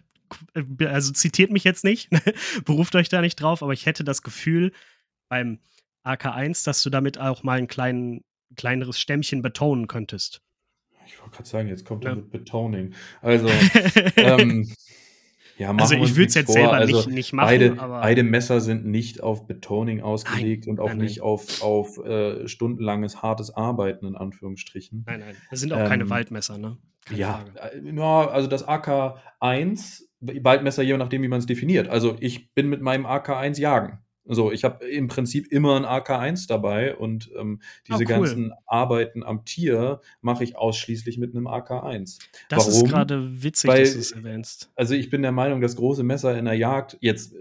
äh, also zitiert mich jetzt nicht, ne, beruft euch da nicht drauf, aber ich hätte das Gefühl beim AK1, dass du damit auch mal ein klein, kleineres Stämmchen betonen könntest. Ich wollte gerade sagen, jetzt kommt er ja. mit Betoning. Also, ähm, ja, also ich würde es jetzt vor. selber also nicht, nicht machen. Beide, beide, Messer sind nicht auf Betoning ausgelegt nein, und auch nein, nicht nein. auf, auf äh, stundenlanges hartes Arbeiten in Anführungsstrichen. Nein, nein, das sind auch ähm, keine Waldmesser, ne? Keine ja, ja, also das AK1, Waldmesser, je nachdem, wie man es definiert. Also ich bin mit meinem AK1 jagen. So, ich habe im Prinzip immer ein AK1 dabei und ähm, diese oh, cool. ganzen Arbeiten am Tier mache ich ausschließlich mit einem AK1. Das Warum? ist gerade witzig, Weil, dass du es erwähnst. Also ich bin der Meinung, dass große Messer in der Jagd jetzt,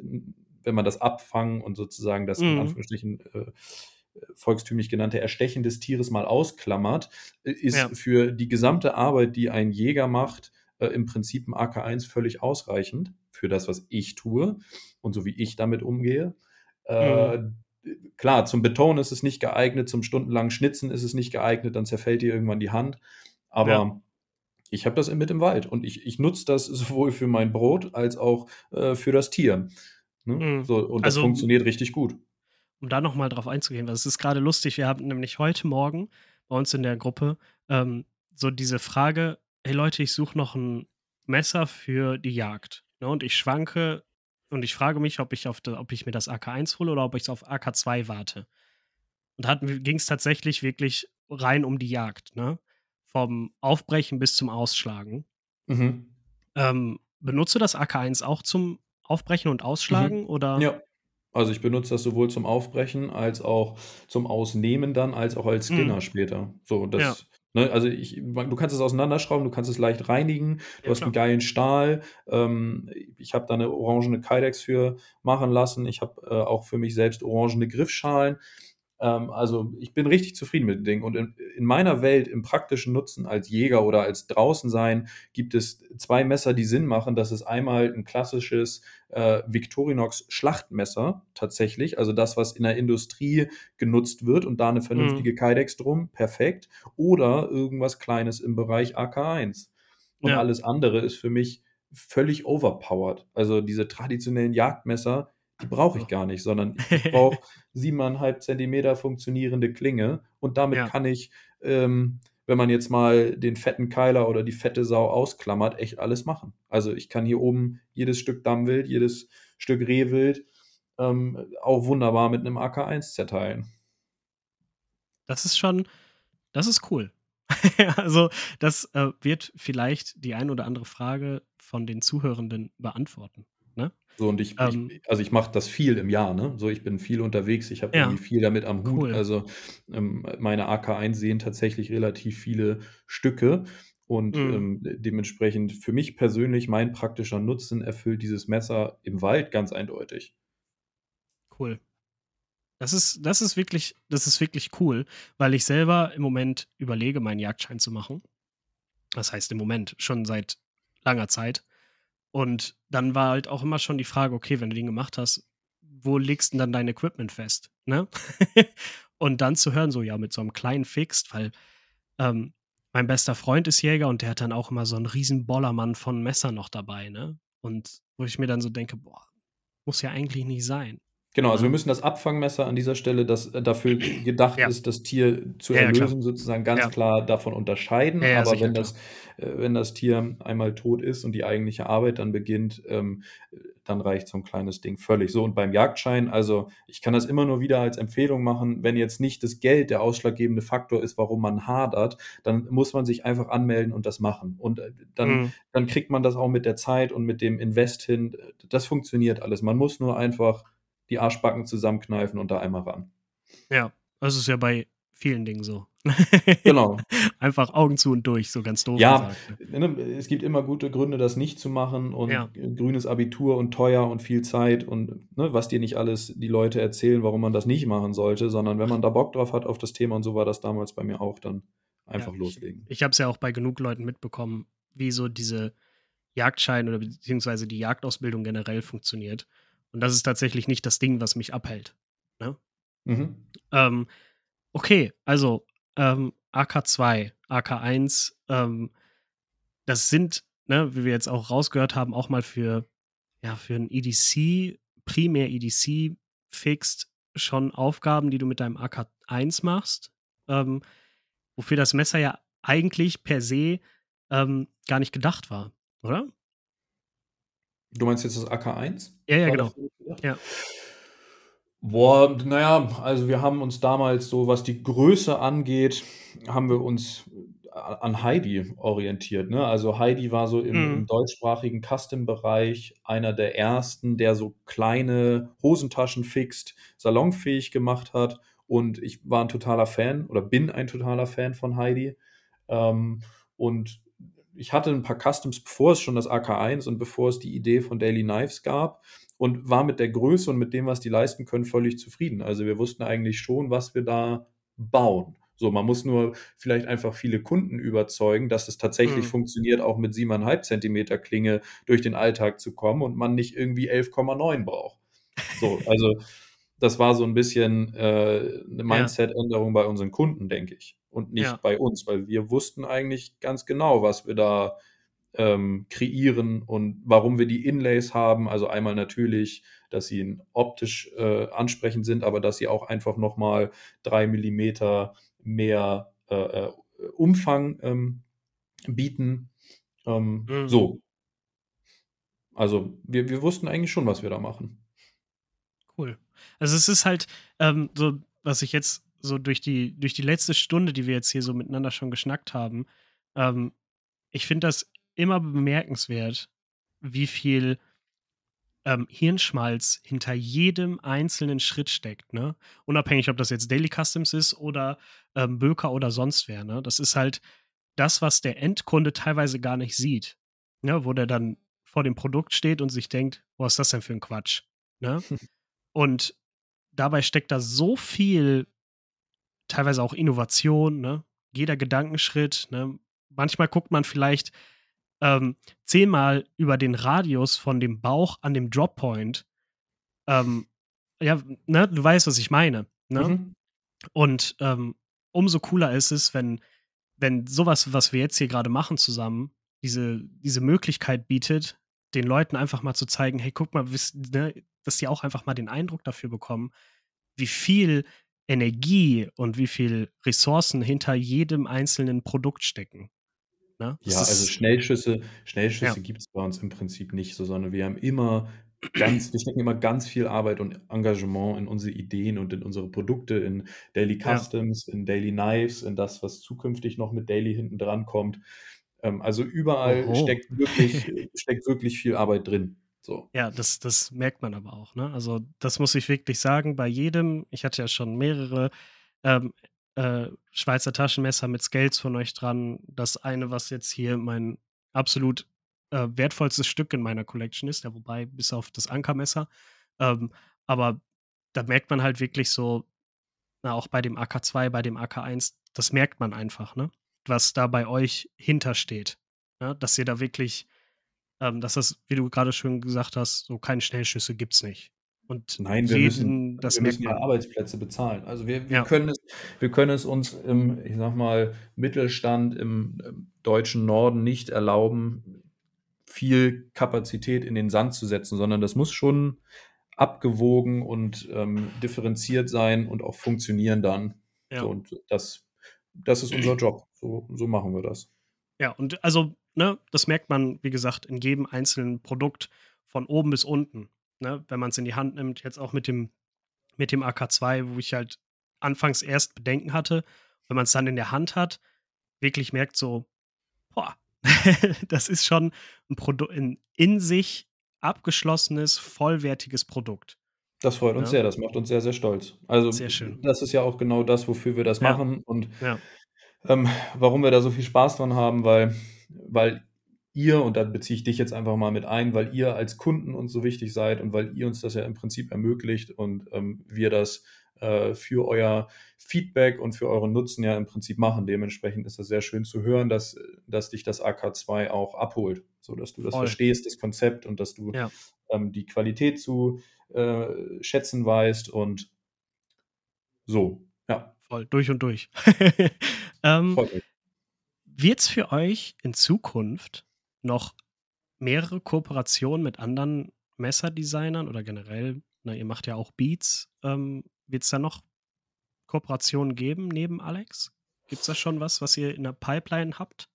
wenn man das Abfangen und sozusagen das mhm. in Anführungsstrichen äh, volkstümlich genannte Erstechen des Tieres mal ausklammert, äh, ist ja. für die gesamte Arbeit, die ein Jäger macht, äh, im Prinzip ein AK1 völlig ausreichend für das, was ich tue und so wie ich damit umgehe. Äh, mhm. Klar, zum Beton ist es nicht geeignet, zum stundenlangen Schnitzen ist es nicht geeignet, dann zerfällt dir irgendwann die Hand. Aber ja. ich habe das mit im Wald und ich, ich nutze das sowohl für mein Brot als auch äh, für das Tier. Ne? Mhm. So, und das also, funktioniert richtig gut. Um da nochmal drauf einzugehen, weil es ist gerade lustig, wir haben nämlich heute Morgen bei uns in der Gruppe ähm, so diese Frage, hey Leute, ich suche noch ein Messer für die Jagd. Ne? Und ich schwanke und ich frage mich, ob ich, auf de, ob ich mir das AK1 hole oder ob ich auf AK2 warte. Und ging es tatsächlich wirklich rein um die Jagd, ne? Vom Aufbrechen bis zum Ausschlagen. Mhm. Ähm, benutzt du das AK1 auch zum Aufbrechen und Ausschlagen? Mhm. Oder? Ja. Also ich benutze das sowohl zum Aufbrechen als auch zum Ausnehmen dann, als auch als Skinner mhm. später. So, das, ja. Ne? Also ich, du kannst es auseinanderschrauben, du kannst es leicht reinigen, du ja, hast klar. einen geilen Stahl. Ähm, ich habe da eine orangene Kydex für machen lassen. Ich habe äh, auch für mich selbst orangene Griffschalen. Ähm, also ich bin richtig zufrieden mit dem Ding. Und in, in, meiner Welt, im praktischen Nutzen als Jäger oder als draußen sein, gibt es zwei Messer, die Sinn machen. Das ist einmal ein klassisches äh, Victorinox Schlachtmesser tatsächlich, also das, was in der Industrie genutzt wird und da eine vernünftige mhm. Kydex drum, perfekt. Oder irgendwas Kleines im Bereich AK1. Und ja. alles andere ist für mich völlig overpowered. Also diese traditionellen Jagdmesser, die brauche ich gar nicht, sondern ich brauche siebeneinhalb Zentimeter funktionierende Klinge und damit ja. kann ich, ähm, wenn man jetzt mal den fetten Keiler oder die fette Sau ausklammert, echt alles machen. Also ich kann hier oben jedes Stück Dammwild, jedes Stück Rehwild ähm, auch wunderbar mit einem AK1 zerteilen. Das ist schon, das ist cool. also das äh, wird vielleicht die ein oder andere Frage von den Zuhörenden beantworten. Ne? So, und ich, ähm, ich also ich mache das viel im Jahr, ne? So, ich bin viel unterwegs, ich habe ja. irgendwie viel damit am Hut. Cool. Also ähm, meine AK1 sehen tatsächlich relativ viele Stücke. Und mhm. ähm, dementsprechend für mich persönlich, mein praktischer Nutzen erfüllt dieses Messer im Wald ganz eindeutig. Cool. Das ist, das ist wirklich, das ist wirklich cool, weil ich selber im Moment überlege, meinen Jagdschein zu machen. Das heißt im Moment, schon seit langer Zeit. Und dann war halt auch immer schon die Frage, okay, wenn du den gemacht hast, wo legst du denn dann dein Equipment fest? Ne? und dann zu hören, so ja, mit so einem kleinen Fixed, weil ähm, mein bester Freund ist Jäger und der hat dann auch immer so einen riesen Bollermann von Messer noch dabei, ne? Und wo ich mir dann so denke, boah, muss ja eigentlich nicht sein. Genau, also wir müssen das Abfangmesser an dieser Stelle, das äh, dafür gedacht ja. ist, das Tier zu ja, erlösen, ja, sozusagen ganz klar davon unterscheiden. Aber sicher, wenn, das, äh, wenn das Tier einmal tot ist und die eigentliche Arbeit dann beginnt, ähm, dann reicht so ein kleines Ding völlig. So, und beim Jagdschein, also ich kann das immer nur wieder als Empfehlung machen, wenn jetzt nicht das Geld der ausschlaggebende Faktor ist, warum man hadert, dann muss man sich einfach anmelden und das machen. Und äh, dann, mhm. dann kriegt man das auch mit der Zeit und mit dem Invest hin. Das funktioniert alles. Man muss nur einfach die Arschbacken zusammenkneifen und da einmal ran. Ja, das ist ja bei vielen Dingen so. Genau. Einfach Augen zu und durch, so ganz doof. Ja, gesagt. Ne? es gibt immer gute Gründe, das nicht zu machen und ja. grünes Abitur und teuer und viel Zeit und ne, was dir nicht alles die Leute erzählen, warum man das nicht machen sollte, sondern wenn man da Bock drauf hat auf das Thema und so war das damals bei mir auch, dann einfach ja, loslegen. Ich, ich habe es ja auch bei genug Leuten mitbekommen, wie so diese Jagdschein oder beziehungsweise die Jagdausbildung generell funktioniert. Und das ist tatsächlich nicht das Ding, was mich abhält. Ne? Mhm. Ähm, okay, also ähm, AK2, AK1, ähm, das sind, ne, wie wir jetzt auch rausgehört haben, auch mal für, ja, für ein EDC, primär EDC fixed schon Aufgaben, die du mit deinem AK1 machst, ähm, wofür das Messer ja eigentlich per se ähm, gar nicht gedacht war, oder? Du meinst jetzt das AK1? Ja, ja, genau. Ja. Boah, naja, also wir haben uns damals so, was die Größe angeht, haben wir uns an Heidi orientiert. Ne? Also Heidi war so im, mhm. im deutschsprachigen Custom-Bereich einer der ersten, der so kleine Hosentaschen fixt, salonfähig gemacht hat. Und ich war ein totaler Fan oder bin ein totaler Fan von Heidi. Ähm, und ich hatte ein paar Customs, bevor es schon das AK1 und bevor es die Idee von Daily Knives gab und war mit der Größe und mit dem, was die leisten können, völlig zufrieden. Also wir wussten eigentlich schon, was wir da bauen. So, man muss nur vielleicht einfach viele Kunden überzeugen, dass es tatsächlich mhm. funktioniert, auch mit 7,5 Zentimeter Klinge durch den Alltag zu kommen und man nicht irgendwie 11,9 braucht. So, also das war so ein bisschen äh, eine Mindset-Änderung bei unseren Kunden, denke ich und nicht ja. bei uns, weil wir wussten eigentlich ganz genau, was wir da ähm, kreieren und warum wir die Inlays haben. Also einmal natürlich, dass sie optisch äh, ansprechend sind, aber dass sie auch einfach nochmal drei Millimeter mehr äh, äh, Umfang ähm, bieten. Ähm, mhm. So. Also wir, wir wussten eigentlich schon, was wir da machen. Cool. Also es ist halt ähm, so, was ich jetzt so durch die, durch die letzte Stunde, die wir jetzt hier so miteinander schon geschnackt haben, ähm, ich finde das immer bemerkenswert, wie viel ähm, Hirnschmalz hinter jedem einzelnen Schritt steckt, ne? Unabhängig, ob das jetzt Daily Customs ist oder ähm, Böker oder sonst wer, ne? Das ist halt das, was der Endkunde teilweise gar nicht sieht. Ne? Wo der dann vor dem Produkt steht und sich denkt, was ist das denn für ein Quatsch? Ne? und dabei steckt da so viel, teilweise auch Innovation, ne? Jeder Gedankenschritt, ne? Manchmal guckt man vielleicht ähm, zehnmal über den Radius von dem Bauch an dem Droppoint. Ähm, ja, ne, du weißt, was ich meine. Ne? Mhm. Und ähm, umso cooler ist es, wenn, wenn sowas, was wir jetzt hier gerade machen zusammen, diese, diese Möglichkeit bietet, den Leuten einfach mal zu zeigen, hey, guck mal, wisst, ne, dass die auch einfach mal den Eindruck dafür bekommen, wie viel Energie und wie viel Ressourcen hinter jedem einzelnen Produkt stecken. Ne? Ja, also Schnellschüsse, Schnellschüsse ja. gibt es bei uns im Prinzip nicht so, sondern wir haben immer ganz, wir stecken immer ganz viel Arbeit und Engagement in unsere Ideen und in unsere Produkte, in Daily Customs, ja. in Daily Knives, in das, was zukünftig noch mit Daily hinten dran kommt. Ähm, also überall steckt wirklich, steckt wirklich viel Arbeit drin. So. Ja, das, das merkt man aber auch. Ne? Also das muss ich wirklich sagen, bei jedem, ich hatte ja schon mehrere ähm, äh, Schweizer Taschenmesser mit Scales von euch dran. Das eine, was jetzt hier mein absolut äh, wertvollstes Stück in meiner Collection ist, ja, wobei bis auf das Ankermesser. Ähm, aber da merkt man halt wirklich so, na, auch bei dem AK2, bei dem AK1, das merkt man einfach, ne? Was da bei euch hintersteht. Ne? Dass ihr da wirklich, ähm, dass das, wie du gerade schon gesagt hast, so keine Schnellschüsse gibt's nicht. Und Nein, wir müssen, das wir müssen ja Arbeitsplätze bezahlen. Also wir, wir, ja. können es, wir können es uns im, ich sag mal, Mittelstand im, im deutschen Norden nicht erlauben, viel Kapazität in den Sand zu setzen, sondern das muss schon abgewogen und ähm, differenziert sein und auch funktionieren dann. Ja. So, und das, das ist unser Job. So, so machen wir das. Ja, und also, ne, das merkt man, wie gesagt, in jedem einzelnen Produkt von oben bis unten ne, wenn man es in die Hand nimmt, jetzt auch mit dem, mit dem AK2, wo ich halt anfangs erst Bedenken hatte, wenn man es dann in der Hand hat, wirklich merkt so, boah, das ist schon ein Produkt in, in sich abgeschlossenes, vollwertiges Produkt. Das freut uns ja. sehr, das macht uns sehr, sehr stolz. Also, sehr schön. das ist ja auch genau das, wofür wir das ja. machen und ja. ähm, warum wir da so viel Spaß dran haben, weil, weil ihr, und da beziehe ich dich jetzt einfach mal mit ein, weil ihr als Kunden uns so wichtig seid und weil ihr uns das ja im Prinzip ermöglicht und ähm, wir das äh, für euer Feedback und für euren Nutzen ja im Prinzip machen. Dementsprechend ist das sehr schön zu hören, dass, dass dich das AK2 auch abholt, sodass du das Voll. verstehst, das Konzept und dass du ja. ähm, die Qualität zu äh, schätzen weißt und so, ja. Voll, durch und durch. ähm, Wird es für euch in Zukunft noch mehrere Kooperationen mit anderen Messerdesignern oder generell, na, ihr macht ja auch Beats. Ähm, Wird es da noch Kooperationen geben neben Alex? Gibt es da schon was, was ihr in der Pipeline habt?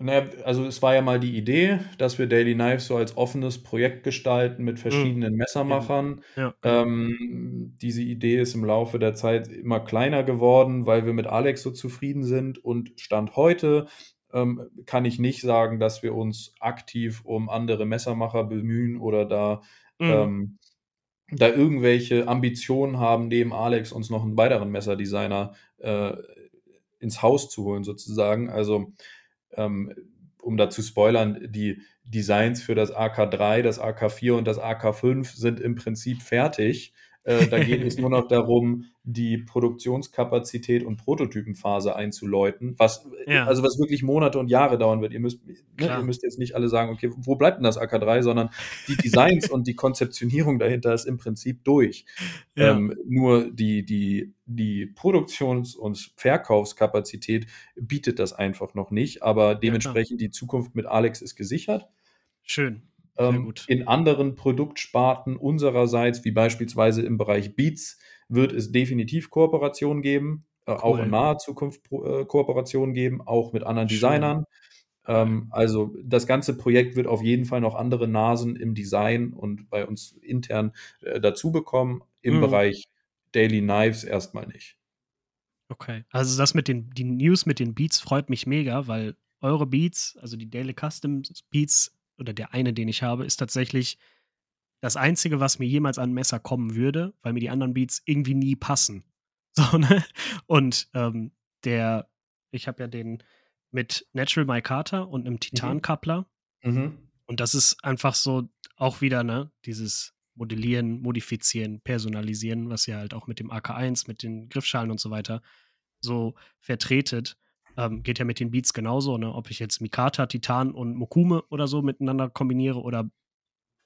Naja, also es war ja mal die Idee, dass wir Daily Knives so als offenes Projekt gestalten mit verschiedenen mhm. Messermachern. Ja. Ähm, diese Idee ist im Laufe der Zeit immer kleiner geworden, weil wir mit Alex so zufrieden sind und Stand heute ähm, kann ich nicht sagen, dass wir uns aktiv um andere Messermacher bemühen oder da, mhm. ähm, da irgendwelche Ambitionen haben, neben Alex uns noch einen weiteren Messerdesigner äh, ins Haus zu holen, sozusagen. Also, ähm, um da zu spoilern, die Designs für das AK3, das AK4 und das AK5 sind im Prinzip fertig. Äh, da geht es nur noch darum, die Produktionskapazität und Prototypenphase einzuläuten, was, ja. also was wirklich Monate und Jahre dauern wird. Ihr müsst, ne, ihr müsst jetzt nicht alle sagen, okay, wo bleibt denn das AK3, sondern die Designs und die Konzeptionierung dahinter ist im Prinzip durch. Ja. Ähm, nur die, die, die Produktions- und Verkaufskapazität bietet das einfach noch nicht, aber dementsprechend ja, die Zukunft mit Alex ist gesichert. Schön. Ähm, in anderen Produktsparten unsererseits, wie beispielsweise im Bereich Beats, wird es definitiv Kooperationen geben, äh, cool. auch in naher Zukunft äh, Kooperationen geben, auch mit anderen. Designern. Ähm, also das ganze Projekt wird auf jeden Fall noch andere Nasen im Design und bei uns intern äh, dazu bekommen. Im mhm. Bereich Daily Knives erstmal nicht. Okay, also das mit den die News mit den Beats freut mich mega, weil eure Beats, also die Daily Custom Beats, oder der eine, den ich habe, ist tatsächlich das Einzige, was mir jemals an Messer kommen würde, weil mir die anderen Beats irgendwie nie passen. So, ne? Und ähm, der, ich habe ja den mit Natural Micarta und einem Titankappler. Mhm. mhm. Und das ist einfach so auch wieder, ne, dieses Modellieren, Modifizieren, Personalisieren, was ihr halt auch mit dem AK1, mit den Griffschalen und so weiter so vertretet. Ähm, geht ja mit den Beats genauso, ne? Ob ich jetzt Mikata, Titan und Mokume oder so miteinander kombiniere oder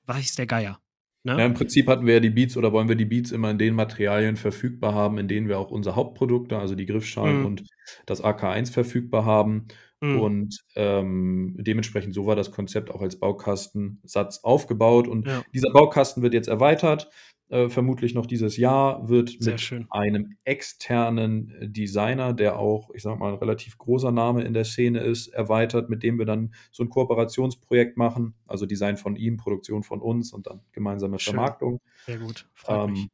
weiß der Geier. Ne? Ja, im Prinzip hatten wir ja die Beats oder wollen wir die Beats immer in den Materialien verfügbar haben, in denen wir auch unsere Hauptprodukte, also die Griffschalen mhm. und das AK1 verfügbar haben. Mhm. Und ähm, dementsprechend so war das Konzept auch als Baukastensatz aufgebaut. Und ja. dieser Baukasten wird jetzt erweitert äh, vermutlich noch dieses Jahr, wird Sehr mit schön. einem externen Designer, der auch, ich sag mal, ein relativ großer Name in der Szene ist, erweitert, mit dem wir dann so ein Kooperationsprojekt machen. Also Design von ihm, Produktion von uns und dann gemeinsame schön. Vermarktung. Sehr gut. Ähm,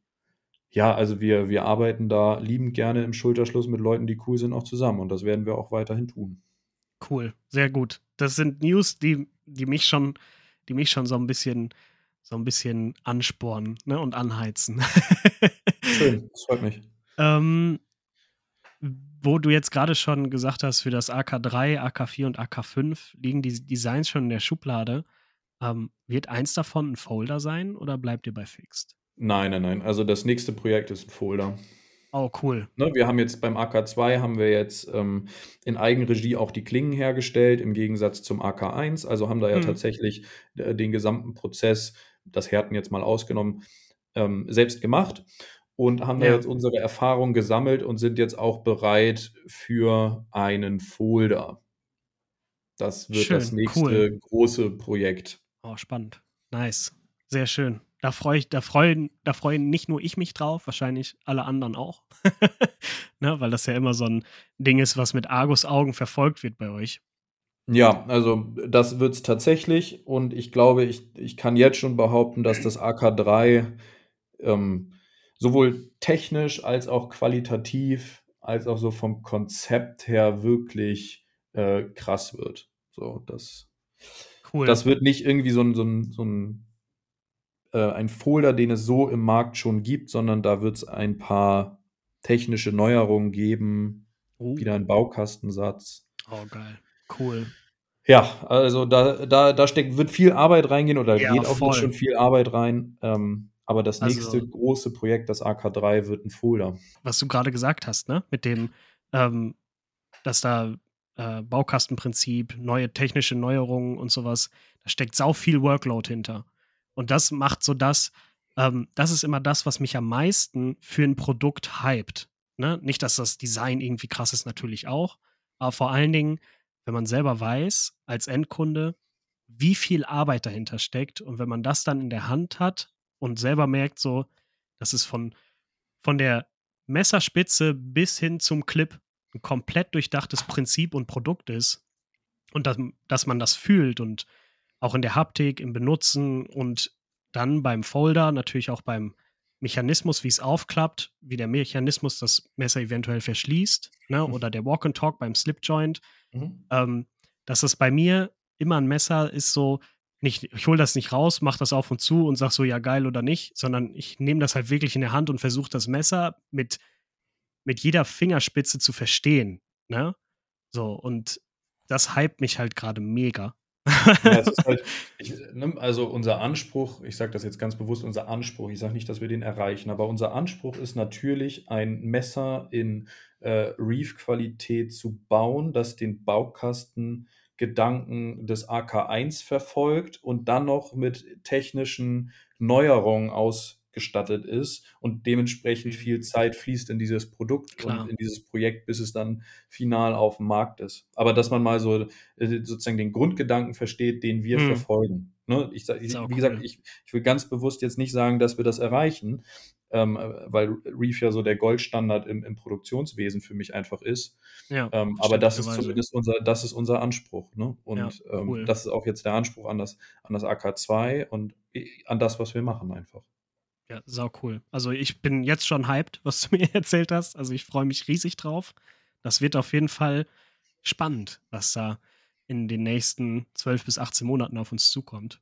ja, also wir, wir arbeiten da liebend gerne im Schulterschluss mit Leuten, die cool sind, auch zusammen. Und das werden wir auch weiterhin tun. Cool, sehr gut. Das sind News, die, die mich schon, die mich schon so ein bisschen so ein bisschen anspornen ne, und anheizen. Schön, das freut mich. ähm, wo du jetzt gerade schon gesagt hast, für das AK3, AK4 und AK5 liegen die Designs schon in der Schublade. Ähm, wird eins davon ein Folder sein oder bleibt ihr bei Fixed? Nein, nein, nein. Also das nächste Projekt ist ein Folder. Oh, cool. Ne, wir haben jetzt beim AK2 haben wir jetzt ähm, in Eigenregie auch die Klingen hergestellt, im Gegensatz zum AK1. Also haben da ja hm. tatsächlich äh, den gesamten Prozess das Härten jetzt mal ausgenommen, ähm, selbst gemacht und haben ja. da jetzt unsere Erfahrung gesammelt und sind jetzt auch bereit für einen Folder. Das wird schön, das nächste cool. große Projekt. Oh, spannend. Nice. Sehr schön. Da freue ich, da freuen, da freuen nicht nur ich mich drauf, wahrscheinlich alle anderen auch. ne, weil das ja immer so ein Ding ist, was mit Argus-Augen verfolgt wird bei euch. Ja, also das wird es tatsächlich und ich glaube, ich ich kann jetzt schon behaupten, dass das AK3, ähm, sowohl technisch als auch qualitativ, als auch so vom Konzept her wirklich, äh, krass wird. So, das Cool. das wird nicht irgendwie so ein so 'n so 'n äh, ein Folder, den es so im Markt schon gibt, sondern da wird es ein paar technische Neuerungen geben, Oh. wieder ein Baukastensatz. Oh, geil. Cool. Ja, also da, da, da steckt, wird viel Arbeit reingehen oder ja, geht auch schon viel Arbeit rein. Ähm, aber das also, nächste große Projekt, das AK3, wird ein Folder. Was du gerade gesagt hast, ne? Mit dem, ähm, dass da äh, Baukastenprinzip, neue technische Neuerungen und sowas, da steckt sau viel Workload hinter. Und das macht so das, ähm, das ist immer das, was mich am meisten für ein Produkt hypt. Ne? Nicht, dass das Design irgendwie krass ist, natürlich auch, aber vor allen Dingen, wenn man selber weiß, als Endkunde, wie viel Arbeit dahinter steckt und wenn man das dann in der Hand hat und selber merkt, so, das ist von, von der Messerspitze bis hin zum Clip ein komplett durchdachtes Prinzip und Produkt ist und dass, dass man das fühlt und auch in der Haptik, im Benutzen und dann beim Folder, natürlich auch beim Mechanismus, wie es aufklappt, wie der Mechanismus das Messer eventuell verschließt, ne? Mhm. oder der Walk and Talk beim Slip Joint, Mhm. Ähm, dass es bei mir immer ein Messer ist so, nicht, ich hole das nicht raus, mache das auf und zu und sage so, ja, geil oder nicht, sondern ich nehme das halt wirklich in der Hand und versuche das Messer mit, mit jeder Fingerspitze zu verstehen. Ne? So, und das hypt mich halt gerade mega. Ja, halt, ich, ne, also unser Anspruch, ich sage das jetzt ganz bewusst, unser Anspruch, ich sage nicht, dass wir den erreichen, aber unser Anspruch ist natürlich, ein Messer in äh, Reef-Qualität zu bauen, das den Baukastengedanken des AK1 verfolgt und dann noch mit technischen Neuerungen aus ausgestattet ist und dementsprechend mhm. viel Zeit fließt in dieses Produkt Klar. und in dieses Projekt, bis es dann final auf dem Markt ist. Aber dass man mal so äh, sozusagen den Grundgedanken versteht, den wir hm. verfolgen. Ne? Ich, ich, wie cool. gesagt, ich, ich will ganz bewusst jetzt nicht sagen, dass wir das erreichen, ähm, weil Reef ja so der Goldstandard im, im Produktionswesen für mich einfach ist. Ja, ähm, aber das ist zumindest unser, das ist unser Anspruch. Ne? Und ja, ähm, cool. ähm, das ist auch jetzt der Anspruch an das, an das AK2 und äh, an das, was wir machen einfach. Ja, sau cool. Also ich bin jetzt schon hyped, was du mir erzählt hast. Also ich freue mich riesig drauf. Das wird auf jeden Fall spannend, was da in den nächsten 12 bis 18 Monaten auf uns zukommt.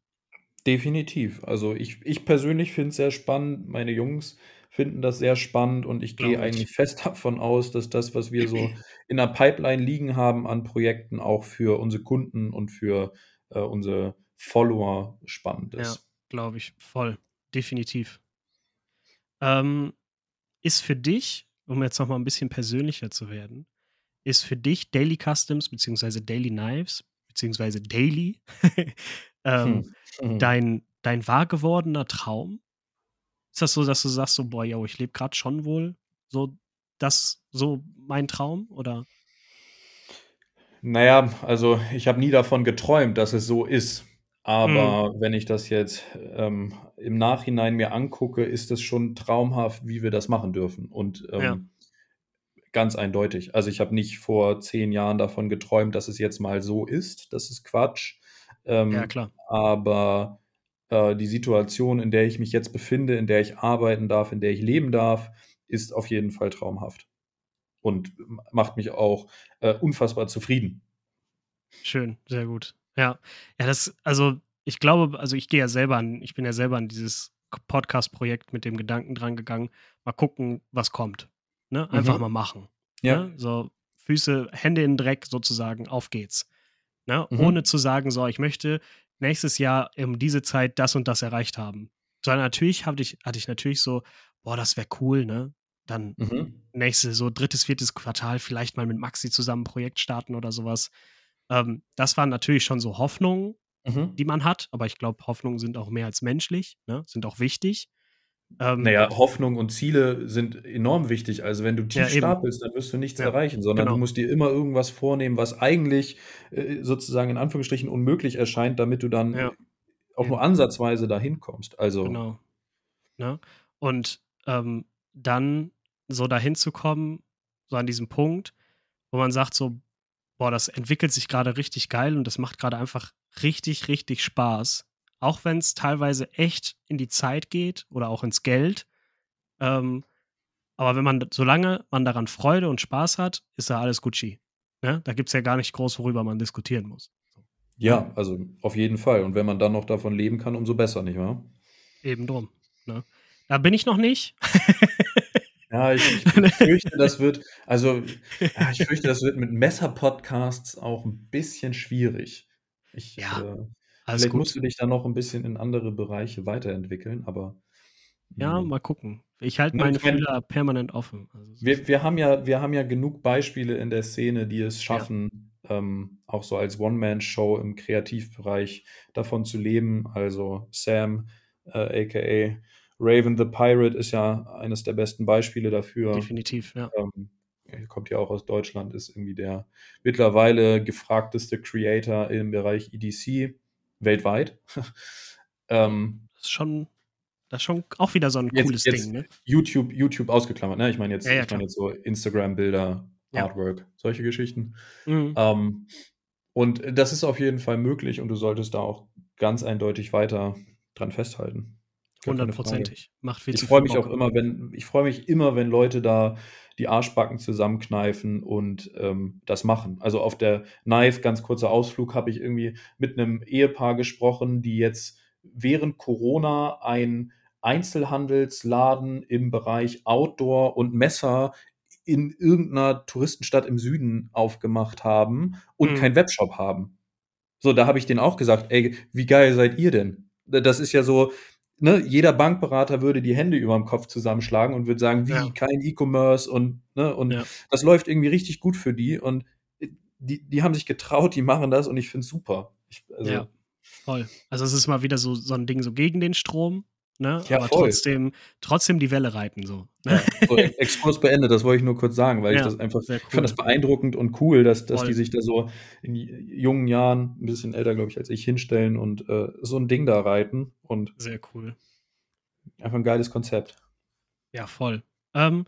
Definitiv. Also ich, ich persönlich finde es sehr spannend. Meine Jungs finden das sehr spannend und ich gehe eigentlich fest davon aus, dass das, was wir so in der Pipeline liegen haben an Projekten, auch für unsere Kunden und für äh, unsere Follower spannend ist. Ja, glaube ich, voll. Definitiv. Ähm, ist für dich, um jetzt noch mal ein bisschen persönlicher zu werden, ist für dich Daily Customs beziehungsweise Daily Knives beziehungsweise Daily ähm, hm. Mhm. dein, dein wahr gewordener Traum? Ist das so, dass du sagst so, boah, yo, ich lebe gerade schon wohl so das so mein Traum oder? Naja, also ich habe nie davon geträumt, dass es so ist. Aber mhm. wenn ich das jetzt ähm, im Nachhinein mir angucke, ist es schon traumhaft, wie wir das machen dürfen. Und ähm, ja. ganz eindeutig. Also ich habe nicht vor zehn Jahren davon geträumt, dass es jetzt mal so ist. Das ist Quatsch. Ähm, ja, klar. Aber äh, die Situation, in der ich mich jetzt befinde, in der ich arbeiten darf, in der ich leben darf, ist auf jeden Fall traumhaft. Und macht mich auch äh, unfassbar zufrieden. Schön, sehr gut. Ja, ja, das, also ich glaube, also ich gehe ja selber an, ich bin ja selber an dieses Podcast-Projekt mit dem Gedanken dran gegangen, mal gucken, was kommt. Ne? Einfach mhm. mal machen. Ja. Ne? So Füße, Hände in den Dreck sozusagen, auf geht's. Ne? Mhm. Ohne zu sagen, so, ich möchte nächstes Jahr um diese Zeit das und das erreicht haben. Sondern natürlich hatte ich, hatte ich natürlich so, boah, das wäre cool, ne? Dann mhm. nächste, so drittes, viertes Quartal vielleicht mal mit Maxi zusammen ein Projekt starten oder sowas. Ähm, das waren natürlich schon so Hoffnungen, mhm. die man hat, aber ich glaube, Hoffnungen sind auch mehr als menschlich, ne? sind auch wichtig. Ähm, naja, Hoffnung und Ziele sind enorm wichtig. Also wenn du tief ja, stapelst, dann wirst du nichts ja, erreichen, sondern genau. du musst dir immer irgendwas vornehmen, was eigentlich äh, sozusagen in Anführungsstrichen unmöglich erscheint, damit du dann ja. auch nur ansatzweise dahin kommst. Also genau. Ne? Und ähm, dann so dahin zu kommen, so an diesem Punkt, wo man sagt so, boah, das entwickelt sich gerade richtig geil und das macht gerade einfach richtig, richtig Spaß. Auch wenn es teilweise echt in die Zeit geht oder auch ins Geld. Ähm, aber wenn man, solange man daran Freude und Spaß hat, ist da alles Gucci. Ne? Da gibt es ja gar nicht groß, worüber man diskutieren muss. Ja, also auf jeden Fall. Und wenn man dann noch davon leben kann, umso besser, nicht wahr? Eben drum. Ne? Da bin ich noch nicht. Ja, ich, ich fürchte, das wird, also, ja, ich fürchte, das wird mit Messer-Podcasts auch ein bisschen schwierig. Ich, Ja, äh, vielleicht musst du dich da noch ein bisschen in andere Bereiche weiterentwickeln, aber Ja, hm. mal gucken. Ich halte ne, meine Fühler permanent offen. Also, wir wir haben ja wir haben ja genug Beispiele in der Szene, die es Ja. schaffen, ähm, auch so als One-Man-Show im Kreativbereich davon zu leben. Also Sam, äh, aka Raven the Pirate ist ja eines der besten Beispiele dafür. Definitiv, ja. Ähm, kommt ja auch aus Deutschland, ist irgendwie der mittlerweile gefragteste Creator im Bereich EDC weltweit. ähm, das ist schon, das ist schon auch wieder so ein jetzt, cooles jetzt Ding, ne? YouTube, YouTube ausgeklammert, ne? Ich meine jetzt, ja, ja, ich meine jetzt so Instagram-Bilder, Artwork, ja. solche Geschichten. Mhm. Ähm, und das ist auf jeden Fall möglich und du solltest da auch ganz eindeutig weiter dran festhalten. Hundertprozentig. Macht viel Ich freue mich auch immer, wenn ich freue mich immer, wenn Leute da die Arschbacken zusammenkneifen und ähm, das machen. Also auf der Knife, ganz kurzer Ausflug, habe ich irgendwie mit einem Ehepaar gesprochen, die jetzt während Corona ein Einzelhandelsladen im Bereich Outdoor und Messer in irgendeiner Touristenstadt im Süden aufgemacht haben und mhm. keinen Webshop haben. So, da habe ich denen auch gesagt, ey, wie geil seid ihr denn? Das ist ja so, ne, jeder Bankberater würde die Hände über dem Kopf zusammenschlagen und würde sagen, wie ja. kein E-Commerce und, ne, und ja. das läuft irgendwie richtig gut für die und äh, die, die haben sich getraut, die machen das und ich finde es super. Ich, also, ja, voll. Also es ist mal wieder so, so ein Ding so gegen den Strom, Ne? Ja, aber voll. trotzdem, trotzdem die Welle reiten so. Ne? Ja, so Exkurs beendet, das wollte ich nur kurz sagen, weil ja, ich das einfach, cool. ich fand das beeindruckend und cool, dass, dass die sich da so in jungen Jahren, ein bisschen älter, glaube ich, als ich, hinstellen und äh, so ein Ding da reiten. Und Sehr cool. Einfach ein geiles Konzept. Ja, voll. Ähm,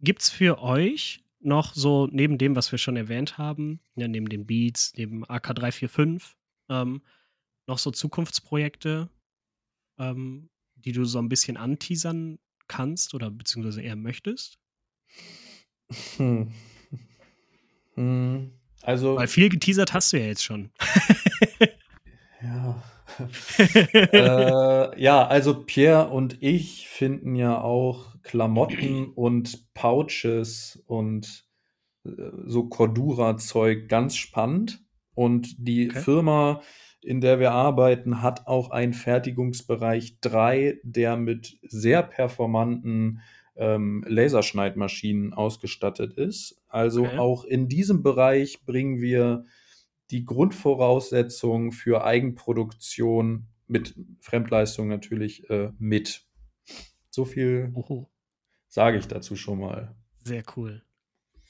Gibt es für euch noch so, neben dem, was wir schon erwähnt haben, ja, neben den Beats, neben AK345, ähm, noch so Zukunftsprojekte, ähm, die du so ein bisschen anteasern kannst oder beziehungsweise eher möchtest? Hm. Hm. Also. Weil viel geteasert hast du ja jetzt schon. ja. äh, ja, also Pierre und ich finden ja auch Klamotten und Pouches und äh, so Cordura-Zeug ganz spannend. Und die okay. Firma, in der wir arbeiten, hat auch einen Fertigungsbereich 3, der mit sehr performanten ähm, Laserschneidmaschinen ausgestattet ist. Also okay. auch in diesem Bereich bringen wir die Grundvoraussetzungen für Eigenproduktion mit Fremdleistung natürlich äh, mit. So viel sage ich dazu schon mal. Sehr cool.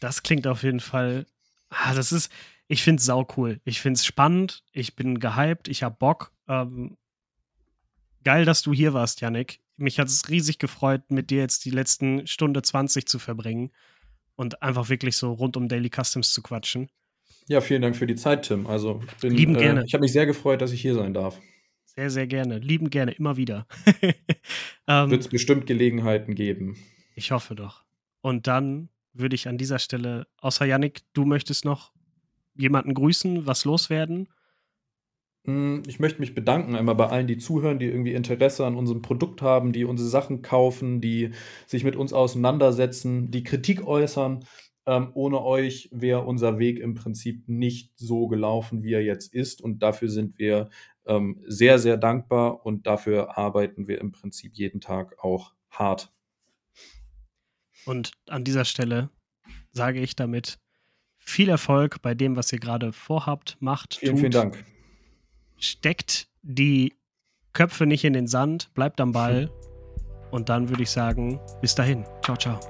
Das klingt auf jeden Fall. Ah, das ist, ich finde es sau cool. Ich finde es spannend. Ich bin gehypt. Ich habe Bock. Ähm, geil, dass du hier warst, Yannick. Mich hat es riesig gefreut, mit dir jetzt die letzten Stunde 20 zu verbringen und einfach wirklich so rund um Daily Customs zu quatschen. Ja, vielen Dank für die Zeit, Tim. Also, ich bin, Lieben gerne. Äh, ich habe mich sehr gefreut, dass ich hier sein darf. Sehr, sehr gerne. Lieben gerne, immer wieder. ähm, Wird es bestimmt Gelegenheiten geben. Ich hoffe doch. Und dann würde ich an dieser Stelle, außer Yannick, du möchtest noch jemanden grüßen, was loswerden? Hm, ich möchte mich bedanken einmal bei allen, die zuhören, die irgendwie Interesse an unserem Produkt haben, die unsere Sachen kaufen, die sich mit uns auseinandersetzen, die Kritik äußern. Ähm, ohne euch wäre unser Weg im Prinzip nicht so gelaufen, wie er jetzt ist. Und dafür sind wir ähm, sehr, sehr dankbar und dafür arbeiten wir im Prinzip jeden Tag auch hart. Und an dieser Stelle sage ich damit viel Erfolg bei dem, was ihr gerade vorhabt, macht. Vielen, tut. vielen Dank steckt die Köpfe nicht in den Sand, bleibt am Ball. Und dann würde ich sagen, bis dahin. Ciao, ciao.